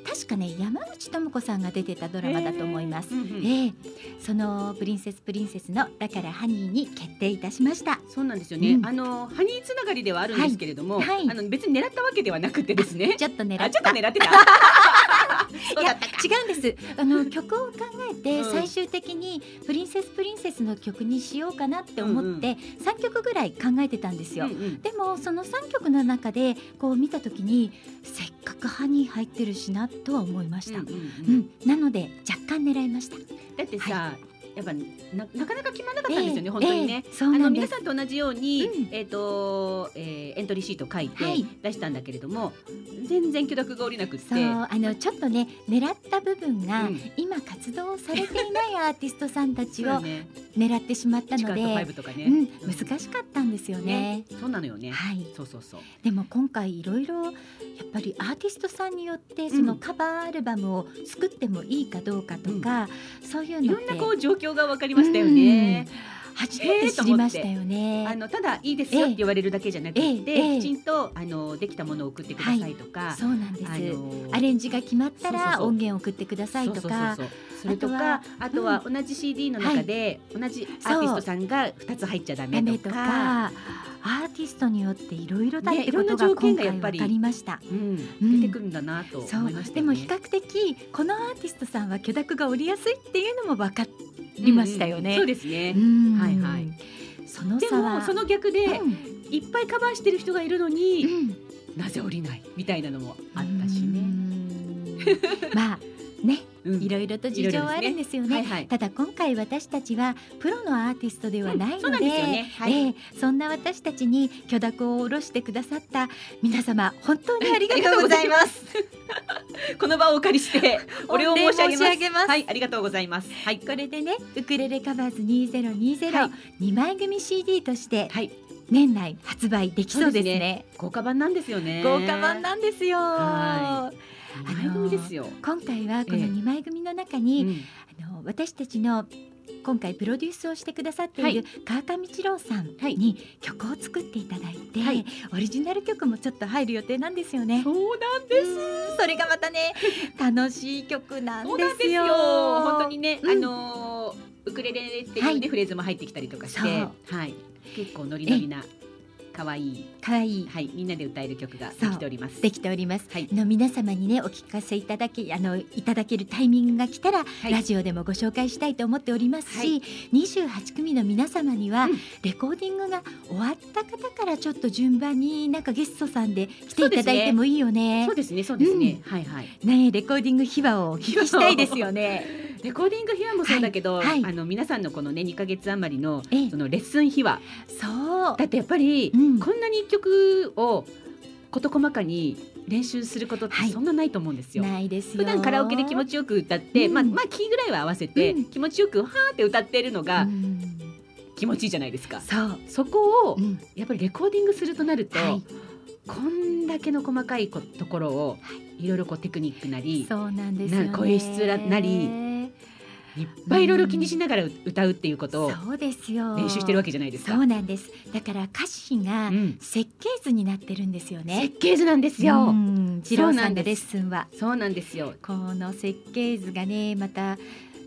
S2: 確かね山口智子さんが出てたドラマだと思います、
S1: うんうん
S2: ええ。そのプリンセスプリンセスのだからハニーに決定いたしました。
S1: そうなんですよね、
S2: うん。
S1: あのハニーつながりではあるんですけれども、
S2: はい。はい
S1: あの別に狙ったわけではなくてですね。
S2: ちょっと狙
S1: ちょっと狙ってた
S2: いや違うんです。あの曲を考えて
S1: うん。
S2: 最終的にプリンセスプリンセスの曲にしようかなって思って3曲ぐらい考えてたんですよ、
S1: うんうん。
S2: でもその3曲の中でこう見た時にせっかくハニー入ってるしなとは思いました、うん
S1: うんうん。うん。
S2: なので若干狙いました。
S1: だってさ、やっぱななかなか決まらなかったんですよね、本当にね。
S2: ええそう
S1: あの皆さんと同じように、
S2: うん。
S1: えっ、と、えーエントリーシート書いて
S2: はい。
S1: 出したんだけれども、全然許諾が下りなくって。
S2: そうあのちょっとね狙った部分が、
S1: うん。
S2: 今活動されていない アーティストさんたちを狙ってしまったので、
S1: ファイブとかね、
S2: うん、難しかったんですよね。
S1: そうなのよね。
S2: はい。
S1: そうそうそう。
S2: でも今回いろいろやっぱりアーティストさんによってそのカバーアルバムを作ってもいいかどうかとか、そういうのって。
S1: いろんなこう状況が分かりましたよね。
S2: 初めて知りましたよね。
S1: あのただいいですよって言われるだけじゃなくて、
S2: ええええ
S1: きちんとあのできたものを送ってくださいとか、
S2: そうなんです。アレンジが決まったら音源を送ってくださいとか。
S1: それとかあとは同じ CD の中で、同じアーティストさんが2つ入っちゃダメ
S2: と
S1: か
S2: アーティストによっていろいろだっ
S1: ね
S2: てこと
S1: いろんな条
S2: が今回
S1: 件がやっぱり
S2: 分かりました。
S1: うん
S2: うん
S1: 出てくるんだなと
S2: そう
S1: 思いましたよね。
S2: でも比較的このアーティストさんは許諾が下りやすいっていうのも分かりましたよね。
S1: うんうんそうですね。
S2: うん
S1: はいはい
S2: その
S1: でもその逆で、
S2: うん
S1: いっぱいカバーしてる人がいるのに、
S2: うん
S1: なぜ降りないみたいなのもあったしね。
S2: ね。まあね、
S1: うん
S2: いろいろと事情はあるんですよね。
S1: はいはい。
S2: ただ今回私たちはプロのアーティストではないので、
S1: なんね。はい。
S2: ええそんな私たちに許諾を下ろしてくださった皆様本当にありがとうございます。
S1: この場をお借りして お礼を申し上げます。はい、ありがとうございます。はい。
S2: これでねウクレレカバーズ2020、
S1: はい
S2: 2枚組 CD として
S1: はい。
S2: 年内発売できそうですね。
S1: 豪華版なんですよね。
S2: 豪華版なんですよ。
S1: は二枚組ですよ。
S2: 今回はこの
S1: ええ。
S2: 2枚組の中に、
S1: うん。
S2: あの私たちの今回プロデュースをしてくださっている川上一郎さん
S1: はい。
S2: に曲を作っていただいて、
S1: はい。
S2: オリジナル曲もちょっと入る予定なんですよね。
S1: そうなんです。
S2: それがまたね 楽しい曲なん
S1: そうなん
S2: ですよ。
S1: 本当にね、
S2: うん。
S1: あのーウクレレっていうね、フレーズも入ってきたりとかして、はい、結構ノリノリな可愛い
S2: 可愛い。
S1: はい、みんなで歌える曲ができております。
S2: できております。
S1: はい。
S2: あの皆様にねお聞かせいただけあのいただけるタイミングが来たら、
S1: はい。
S2: ラジオでもご紹介したいと思っておりますし、
S1: はい。
S2: 28組の皆様には、
S1: うん。
S2: レコーディングが終わった方からちょっと順番になんかゲストさんで来ていただいてもいいよね。
S1: そう。ですね、そうですね、はいはい。
S2: ねレコーディング秘話をお聞きしたいですよね。
S1: レコーディング秘話もそうだけど、
S2: はい。はい。
S1: あの皆さんのこのね2ヶ月余りの
S2: ええ。
S1: そのレッスン秘話、
S2: そう。
S1: だってやっぱり、
S2: うん
S1: こんなに一曲を事細かに練習することって
S2: はい
S1: そんなないと思うんですよ。
S2: ないですよ。
S1: 普段カラオケで気持ちよく歌って、
S2: うん
S1: まあまあキーぐらいは合わせて、
S2: うん
S1: 気持ちよくはーって歌ってるのが
S2: うん
S1: 気持ちいいじゃないですか。
S2: そう。
S1: そこを
S2: うん
S1: やっぱりレコーディングするとなると、
S2: はい
S1: こんだけの細かいこところをいろいろこうテクニックなり
S2: そうなんですよね。
S1: な声質なりいっぱいいろいろ気にしながら歌うっていうことを
S2: そうですよ。
S1: 練習してるわけじゃないですか。
S2: そうなんです。だから歌詞が
S1: うん
S2: 設計図になってるんですよね。
S1: 設計図なんですよ。
S2: うん、次郎さんのレッスンは
S1: そうなんですよ。
S2: この設計図がねまた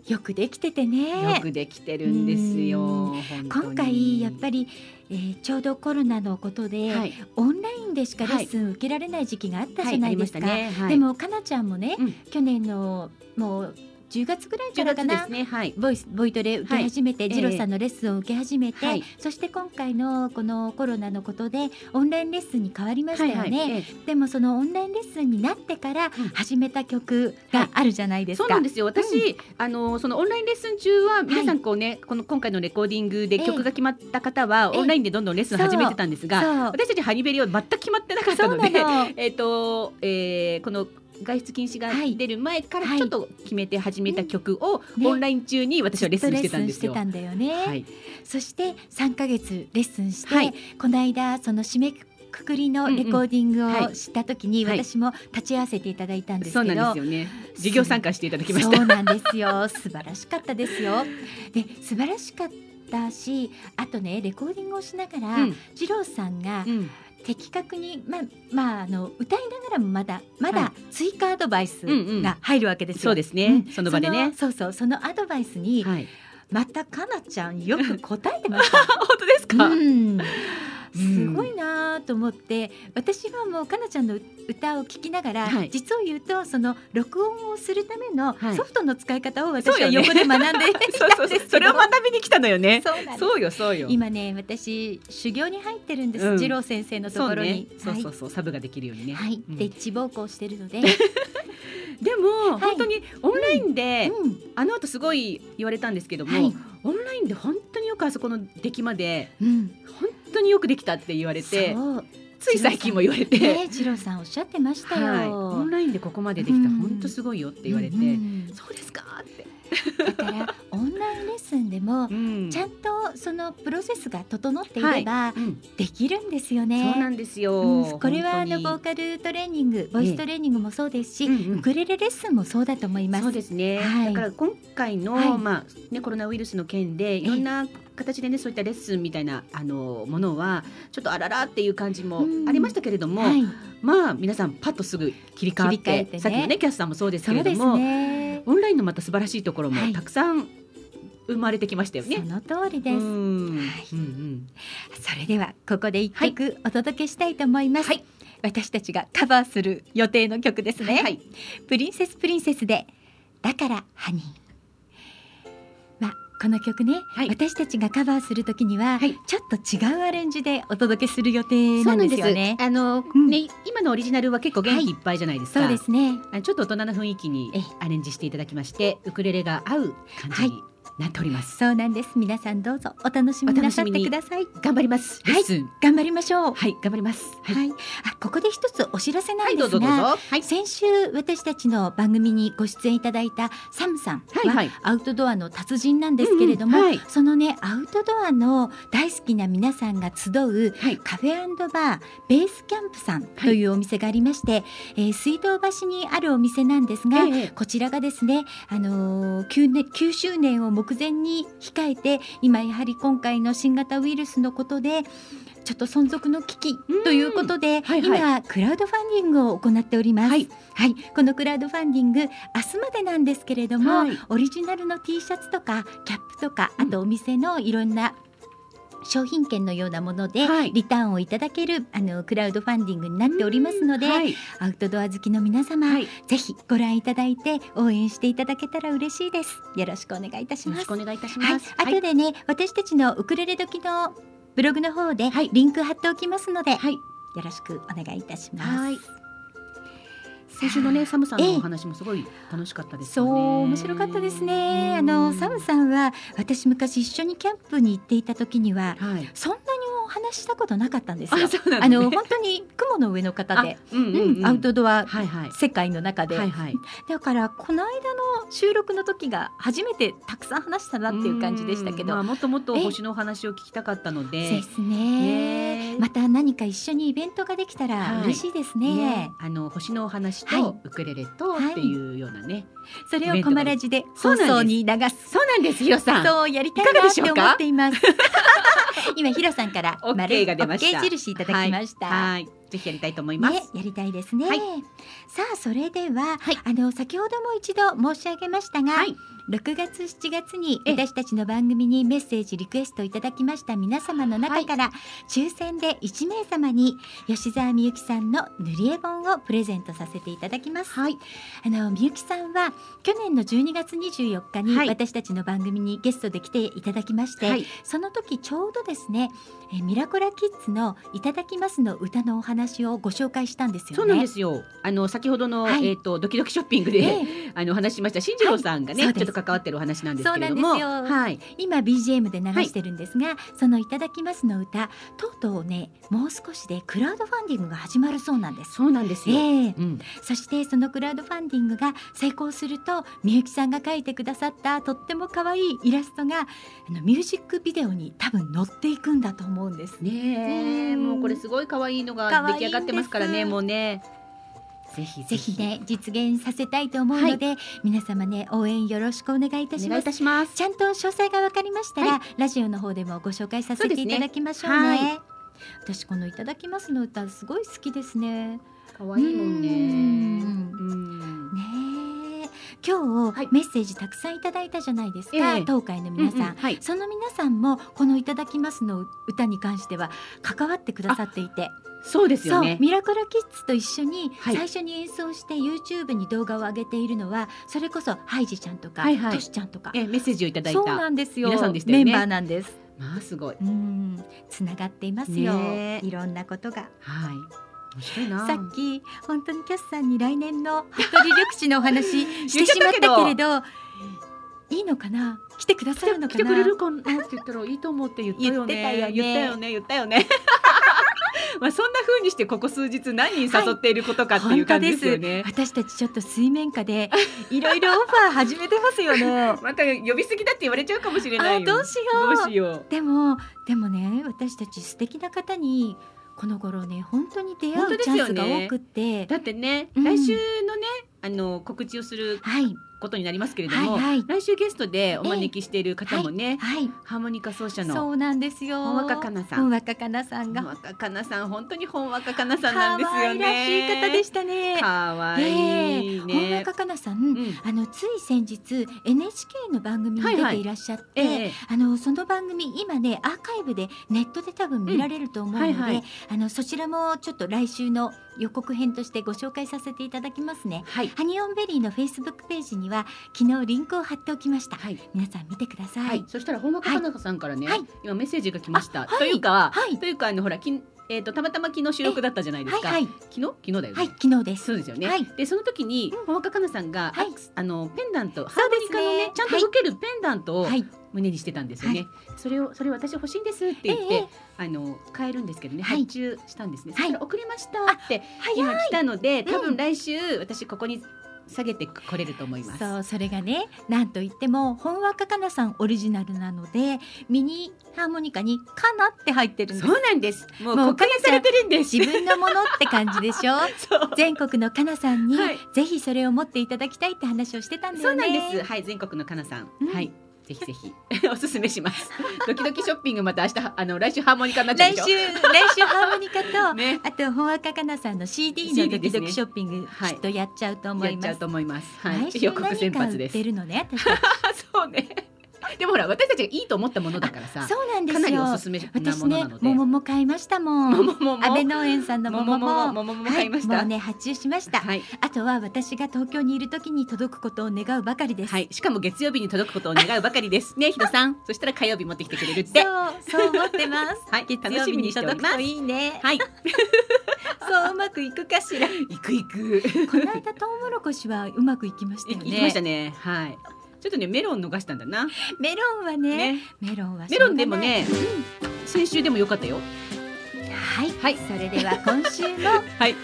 S2: よくできてて
S1: よ
S2: ね
S1: くできてるんですよ。
S2: 今回やっぱ
S1: り、
S2: り、えーちょうどコロナのことで、
S1: はい、
S2: オンラインでしかレッスン受けられない時期があったじゃないですか、
S1: はいはい
S2: でもかなちゃんもね、
S1: うん
S2: 去年のもう10月ぐらいか
S1: 10
S2: らかな。
S1: ね。はい。
S2: ボイスボイトレ受け始めて、
S1: はい
S2: ジローさんのレッスンを受け始めて、
S1: はい。
S2: そして今回のこのコロナのことでオンラインレッスンに変わりましたよね、
S1: はいはい。え
S2: でもそのオンラインレッスンになってから
S1: うん。
S2: 始めた曲があるじゃないですか、
S1: そうなんですよ。私、あのそのオンラインレッスン中は皆さんこうね、この今回のレコーディングで
S2: ええ。
S1: 曲が決まった方は、
S2: ええ。
S1: オンラインでどんどんレッスン始めてたんですが、私たちハニベリは全く決まってなかったので、えっ、と、えーこの外出禁止が
S2: はい。
S1: 出る前か
S2: はい。
S1: らちょっと決めて始めた曲を、
S2: ね。
S1: オンライン中に私はレッスンしてたんですよ。
S2: ずっとレッスンしてたんだよね、
S1: はい、
S2: そして3ヶ月レッスンして、
S1: はい。
S2: この間その締めくくりのレコーディングをした時に
S1: はい。
S2: 私も立ち会わせていただいたんです
S1: そう
S2: けど、
S1: なんですよね。授業参加していただきました。
S2: そうなんですよ。素晴らしかったですよ。で素晴らしかったしあとねレコーディングをしながら、
S1: うん。
S2: 二郎さんが
S1: うん
S2: 的確にまあまああの歌いながらもまだま
S1: は
S2: だ追加アドバイス
S1: うんうん。
S2: が入るわけですよ。
S1: そうですね。
S2: ん。
S1: その場でね。
S2: そうそうそのアドバイスに、
S1: はい。
S2: またかなちゃんよく答えてました。
S1: 本当ですか？
S2: うんすごいなと思って私はもうかなちゃんの歌を聴きながら、
S1: はい
S2: 実を言うとその録音をするための
S1: はい
S2: ソフトの使い方を私は横で学んで
S1: そうそうそう。それを学びに来たのよね。
S2: そう
S1: よそうよ。
S2: 今ね私修行に入ってるんです、
S1: うん
S2: 次郎先生のところに。
S1: そう,、そうそうそうサブができるようにね。
S2: はい、で地暴行してるので、
S1: で も、
S2: はい。
S1: 本当にオンラインで、
S2: うん。
S1: あの後すごい言われたんですけども、
S2: はい。
S1: オンラインで本当によくあそこの出来まで
S2: うん、
S1: 本当によくできたって言われてつい最近も言われて、
S2: ね次郎さんおっしゃってましたよ。
S1: はい、オンラインでここまでできた、
S2: うん。
S1: 本当すごいよって言われて、
S2: うん。
S1: そうですかって、
S2: だからオンラインレッスンでも
S1: うん。
S2: ちゃんとそのプロセスが整っていれば
S1: うん。
S2: できるんですよ
S1: そう
S2: ね。
S1: なんですよ、
S2: うんこれはあのボーカルトレーニング、ボイストレーニングもそうですし、
S1: うんうん。
S2: ウクレレレッスンもそうだと思います。
S1: そうですね、
S2: はい。
S1: だから今回の、
S2: はい。
S1: まあね、コロナウイルスの件でいろんな形でねそういったレッスンみたいなあのものはちょっとあららっていう感じもありましたけれども、
S2: はい、
S1: まあ皆さんパッとすぐ切り替わって
S2: ね
S1: さっきのねキャスさんもそうですけれども、
S2: ね。
S1: オンラインのまた素晴らしいところも
S2: はい
S1: たくさん生まれてきましたよね。
S2: その通りです。
S1: うんうん
S2: はい
S1: うん
S2: それではここで一曲お届けしたいと思います。私たちがカバーする予定の曲ですね。
S1: はい
S2: プリンセスプリンセスでだからハニー。まあこの曲ね、
S1: はい。
S2: 私たちがカバーするときには、
S1: はい。
S2: ちょっと違うアレンジでお届けする予定な
S1: んんです
S2: よね。
S1: あの、
S2: うん。
S1: ね今のオリジナルは結構元気い。っぱいじゃないですか。
S2: そうですね。
S1: ちょっと大人な雰囲気に
S2: ええ。
S1: アレンジしていただきましてウクレレが合う感じになっております。
S2: そうなんです。皆さんどうぞお楽しみなさってください。
S1: 頑張ります。
S2: はい頑張りましょう。
S1: はい、頑張ります。は、
S2: はいい。あここで一つお知らせな
S1: はい、
S2: んですが。
S1: はい、
S2: 先週私たちの番組にご出演いただいたサムさんは、
S1: はいはい
S2: アウトドアの達人なんですけれども、
S1: うん
S2: そのねアウトドアの大好きな皆さんが集う
S1: はい、
S2: カフェバーベースキャンプさんというお店がありまして、えー水道橋にあるお店なんですが、
S1: ええ
S2: こちらがですね、あのー 9, 年9周年を目前に控えて今やはり今回の新型ウイルスのことでちょっと存続の危機ということで、
S1: はいはい。
S2: 今クラウドファンディングを行っております。
S1: はい。
S2: はい、このクラウドファンディング明日までなんですけれども、
S1: はい。
S2: オリジナルの T シャツとかキャップとか、
S1: うん
S2: あとお店のいろんな商品券のようなもので、
S1: はい
S2: リターンをいただけるあのクラウドファンディングになっておりますので、
S1: はい、
S2: アウトドア好きの皆様、ぜひご覧いただいて応援していただけたら嬉しいです。よろしくお願いいたします
S1: ろしくお。願いいたし
S2: はい
S1: ます。、
S2: 後でね、私たちのウクレレ時のブログの方で
S1: はい
S2: リンク貼っておきますので、
S1: はい、
S2: よろしくお願いいたします。
S1: はい。先週のね、サムさん
S2: ええ
S1: のお話もすごい楽しかったです
S2: そう。面白かったですね。
S1: うん
S2: あのサムさんは私昔一緒にキャンプに行っていた時には
S1: はい。
S2: そんなにお話ししたことなかったんですよ
S1: あ、。ね
S2: の本当に雲の上の方で、
S1: あうんうんうん、
S2: アウトドア
S1: はいはい。
S2: 世界の中で、
S1: はいはい。
S2: だからこの間の収録の時が初めてたくさん話したなっていう感じでしたけど、
S1: うんまあ、もっともっと
S2: ええ
S1: 星のお話を聞きたかったので。
S2: ですね
S1: ね
S2: また何か一緒にイベントができたら
S1: はい
S2: 嬉しいですね。
S1: ね、あの星のお話
S2: はい
S1: とウクレレと
S2: はい
S1: っていうようなね、
S2: それをコマラジで放送に流す。
S1: そうなんですヒロさん。
S2: そうやりたいなって思っています。今ヒロさんから
S1: オッケーが出ました。
S2: OK 印いただきました。
S1: はい。はい。ぜひやりたいと思います、
S2: ね、やりたいですね。
S1: はい。
S2: さあそれでは、
S1: はい。
S2: あの先ほども一度申し上げましたが、
S1: はい
S2: 6月7月に
S1: ええ。
S2: 私たちの番組にメッセージリクエストいただきました皆様の中から、抽選で1名様に吉澤美由紀さんの塗り絵本をプレゼントさせていただきます。
S1: はい。
S2: あのみゆきさんは去年の12月24日に
S1: はい。
S2: 私たちの番組にゲストで来ていただきまして、
S1: はい。
S2: その時ちょうどですね、えーミラコラキッズのいただきますの歌のお話をご紹介したんですよね。
S1: そうなんですよ。あの先ほどの、
S2: はい。
S1: えっ、とドキドキショッピングで、
S2: ええ。
S1: あのお話ししました新次郎さんがね、ちょっと関わってるお話なんですけれども、はい。
S2: 今 BGM で流してるんですが、そのいただきますの歌とうとうねもう少しでクラウドファンディングが始まるそうなんです。
S1: そうなんですよ。
S2: ええ
S1: うん。
S2: そしてそのクラウドファンディングが成功するとみゆきさんが描いてくださったとっても可愛いイラストがあのミュージックビデオに多分載っていくんだと思うんです。
S1: ねえ、
S2: うん
S1: もうこれすごい可愛いのが出来上がってますからね、もうね。ぜひ
S2: ぜひね実現させたいと思うので、皆様ね応援よろしくお願いいたします。
S1: ます。
S2: ちゃんと詳細が分かりましたら、
S1: は
S2: ラジオの方でもご紹介させていただきましょうね。
S1: そうね
S2: 私このいただきますの歌すごい好きですね。
S1: 可愛いもんね。
S2: うん
S1: うん。
S2: ねえ今日、
S1: はい。
S2: メッセージたくさんいただいたじゃないですか、
S1: ええ。
S2: 東海の皆さん。
S1: うんうん。はい。
S2: その皆さんもこのいただきますの歌に関しては関わってくださっていて、
S1: そうですよね。
S2: ミラクラキッズと一緒に
S1: はい。
S2: 最初に演奏して YouTube に動画を上げているのはそれこそハイジちゃんとか、
S1: はいはい。
S2: トシちゃんとか、
S1: えメッセージをいただい
S2: そう
S1: た。
S2: なんですよ。
S1: 皆さんでしたよね。
S2: メンバーなんです。
S1: まあすごい。
S2: うん。つながっていますよ、
S1: ねえ。
S2: いろんなことが。
S1: はい。
S2: さっき本当にキャスさんに来年の服部緑地のお話 してしまったけれどいいのかな？来てくださるのかな？
S1: 来てくれるかなって言ったらいいと思うって言ったよね。
S2: 言ってたよね
S1: 言ったよね。まあそんな風にしてここ数日何人誘っていることかっていう感じですよね。
S2: 私たちちょっと水面下で いろいろオファー始めてますよね
S1: また呼びすぎだって言われちゃうかもしれないよ。
S2: あどうしよう
S1: どうしよう。
S2: でもでもね私たち素敵な方にこの頃ね本当に出会うチャンスが多くって、
S1: だってね、
S2: うん。
S1: 来週のねあの告知をする
S2: はい
S1: ことになりますけれども、
S2: はいはい。
S1: 来週ゲストでお招きしている方もね、
S2: はい
S1: ハーモニカ奏者の
S2: そうなんですよ。
S1: 本若かなさん。
S2: 本若かなさん
S1: 本
S2: が
S1: 若かなさん本当に本若かなさんなんですよね。
S2: 可愛らしい方でしたね。
S1: 可愛い
S2: ええ本
S1: ね。
S2: 若かなさん、
S1: うん。
S2: あのつい先日 NHK の番組に出ていらっしゃって、
S1: ええ。
S2: あのその番組今ねアーカイブでネットで多分見られると思うので、
S1: うんはいはい。
S2: あのそちらもちょっと来週の予告編としてご紹介させていただきますね。
S1: はい。
S2: ハニオンベリーのフェイスブックページには昨日リンクを貼っておきました。
S1: はい。
S2: 皆さん見てください。
S1: はい、そしたら本若かなさんからね、
S2: はい
S1: 今メッセージが来ました。というか、
S2: はい
S1: というかあのほらきんえっ、とたまたま昨日収録だったじゃないですか。
S2: はいはい
S1: 昨日？昨日だよね？
S2: はい昨日です。
S1: そうですよね。
S2: はい
S1: でその時に本若かなさんが、
S2: はい
S1: あのペンダント、ハーモニカのねちゃんと吹けるペンダントを
S2: はい
S1: 胸にしてたんですよね。それをそれ私欲しいんですって言って、
S2: ええ
S1: あの買えるんですけどね、
S2: はい
S1: 発注したんですね。
S2: はい
S1: そしたら送りましたって今来たので、多分来週私ここに下げてこれると思います。
S2: そうそれがねなんといっても本若かなさんオリジナルなのでミニハーモニカに「かな」って入ってるんです
S1: そうなんです。もう
S2: もう
S1: 刻印されてるんです。
S2: 自分のものって感じでしょ？
S1: そう。
S2: 全国のかなさんに、
S1: はい
S2: ぜひそれを持っていただきたいって話をしてたんだ
S1: そうな
S2: よね
S1: んです。はい、全国のかなさん、
S2: うん
S1: はい。ぜひぜひ おすすめします。ドキドキショッピングまた明日あの来週ハーモニカになっちゃう
S2: 来
S1: でしょ？
S2: 週来週ハーモニカと、
S1: ね。
S2: あと本若かなさんの CD のドキドキショッピング、
S1: はい
S2: きっとやっちゃうと思います
S1: やっちゃうと思います。はい。予告先発です
S2: って。るのね
S1: そうね。でもほら私たちがいいと思ったものだからさ、
S2: そうなんです
S1: かなりお
S2: よ
S1: すすめなものなので。
S2: 桃も買いましたもん
S1: 桃もも
S2: 安倍農園さんの桃も
S1: 桃も買いました
S2: はもうね発注しました、
S1: はい
S2: あとは私が東京にいる時に届くことを願うばかりです、
S1: はい。しかも月曜日に届くことを願うばかりです。ね、ひどさん。そしたら火曜日持ってきてくれるっ
S2: そ
S1: て。
S2: うそう思ってます
S1: はい
S2: 月曜日に届くといいね
S1: はい。
S2: そううまくいくかしら
S1: 行く行く。
S2: この間トウモロコシはうまくいきましたよね
S1: 行きましたね。はい。ちょっとねメロン逃したんだな。
S2: メロンはね
S1: ね。
S2: メロンはし
S1: メロンでもね、先週でも良かったよ。
S2: はい、
S1: はい
S2: それでは今週も
S1: はい。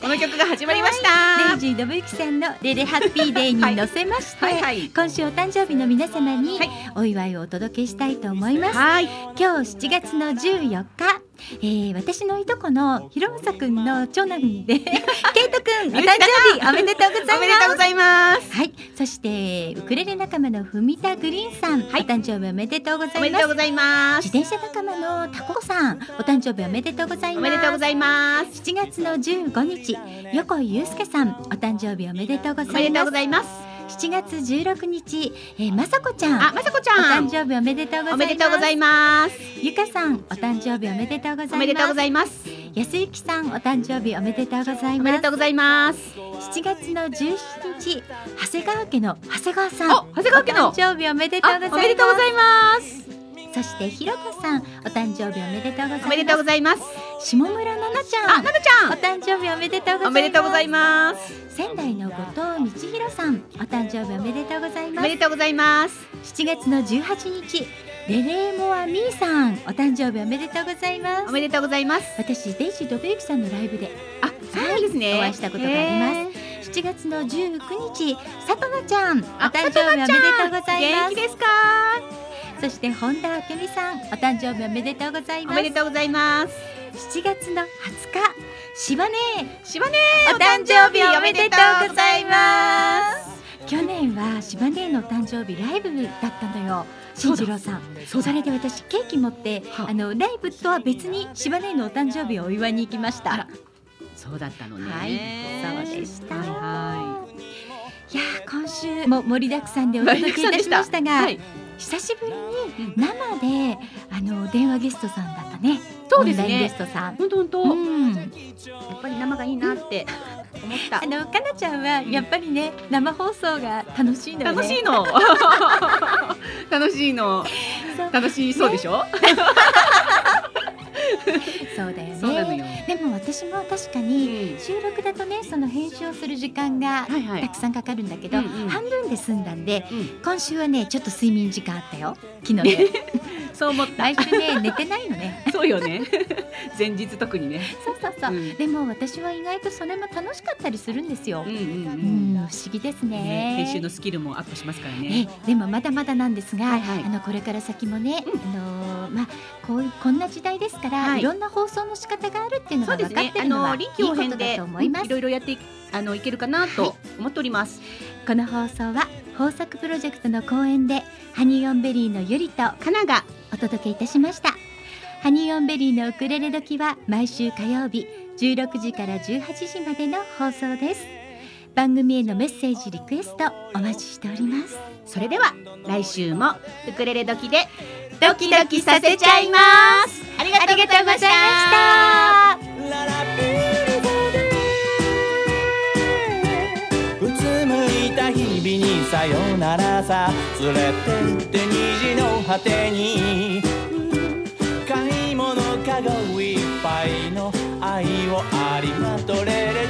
S1: この曲が始まりました。
S2: レイジー信之さんのレレハッピーデーに乗せまして、
S1: はいはい。
S2: 今週お誕生日の皆様に
S1: はい
S2: お祝いをお届けしたいと思います、
S1: はい。
S2: 今日7月の14日、えー、私のいとこのひろむさくんの長男で ケイトくんお 誕生日おめでとうござい
S1: おめでと
S2: ます
S1: うございます。
S2: はい、そしてウクレレ仲間の文田グリーンさん、
S1: はい
S2: お誕生日おめでとうござ
S1: おめ
S2: います
S1: でとうございます。
S2: 自転車仲間のタコさんお誕生日おめでとうございます
S1: おめでとうございます。
S2: 7月の15日横井祐介さんお誕生日おめでとうございます
S1: おめでとうございます。
S2: 7月16日、えー、まさこちゃん。
S1: あまさこち
S2: お
S1: ゃん。
S2: 誕生日おめでとうございます。
S1: おめでとうございます。
S2: ゆかさんお誕生日おめでとうございます。
S1: おめでとうございます。
S2: やすゆきさんお誕生日おめでとうございます。
S1: おめでとうございます。
S2: 7月の17日長谷川家の長谷川さん。
S1: あ長谷川家の。
S2: お誕生日おめでとう
S1: あ
S2: ございます。
S1: おめでとうございます
S2: そしてひろこさんお誕生日おめでとうございます。
S1: おめでとうございます。
S2: 下村奈々ちゃん。
S1: あななちゃ
S2: お誕生日おめでとうございます。
S1: んおめでとうございます。
S2: 仙台の後藤道弘さんお誕生日おめでとうござい
S1: お
S2: ます。
S1: めでとうございます。
S2: 7月の18日レレーモアミーさんお誕生日おめでとうございます。
S1: おめでとうございます。
S2: 私デイジー・ドベユキさんのライブで
S1: あそうですね。
S2: お会いしたことがあります。
S1: す
S2: 7月の19日さとなちゃんお
S1: あ
S2: 誕生日おめでとうございます。
S1: 元気ですか？
S2: そして本田明美さんお誕生日おめでとうござい
S1: お
S2: ます。
S1: めでとうございます。
S2: 7月の20日。しばね
S1: しばね
S2: お誕生日おめでとうございます。去年はしばねのお誕生日ライブだったのよ新次郎さん。
S1: そ
S2: れで私ケーキ持って
S1: は
S2: あ。のライブとは別にしばねのお誕生日をお祝いに行きました。
S1: そうだったのね。
S2: はい。そうでした。
S1: はいはい。
S2: やー今週も盛りだくさんでお届けいたしましたが、
S1: はい
S2: 久しぶりに生であの電話ゲストさんだったね。
S1: そうですね。
S2: ゲストさん。
S1: 本当本当、
S2: うん。
S1: やっぱり生がいいなって思った。
S2: あのかなちゃんはやっぱりね生放送が楽しいのよね
S1: 楽しいの。楽しいの。楽しそうでしょ、
S2: そうだよね。
S1: そうなのよ
S2: でも私も確かに収録だとねその編集をする時間がたくさんかかるんだけど、
S1: うんうん。
S2: 半分で済んだんで
S1: うん。
S2: 今週はねちょっと睡眠時間あったよ昨日ね。
S1: そう思った。
S2: 来週ね寝てないのね。
S1: そうよね。前日特にね。
S2: そうそうそう、
S1: うん。
S2: でも私は意外とそれも楽しかったりするんですよ。
S1: うん、うんう
S2: うんん、不思議ですね。
S1: ね編集のスキルもアップしますから
S2: え
S1: ね
S2: でもまだまだなんですが、
S1: はいはい。
S2: あのこれから先もね、あのーまあこうこんな時代ですから、
S1: はい。
S2: い、ろんな放送の仕方があるっていうのが分かっ
S1: そうですね。あ
S2: てるのは
S1: の臨機応変
S2: いいことだ
S1: で
S2: と思います。
S1: いろいろやっていあのいけるかなと思っております、
S2: この放送は豊作プロジェクトの公演でハニーオンベリーのゆりと
S1: かなが
S2: お届けいたしました。ハニーオンベリーのウクレレ時は毎週火曜日16時から18時までの放送です。番組へのメッセージリクエストお待ちしております。
S1: それでは来週もウクレレ時でドキドキさせちゃいます。
S2: ありがとうございました。
S7: うつむいた日々にさよならさ。連れてって虹の果てに。買い物かごいっぱいの愛をありがとれれ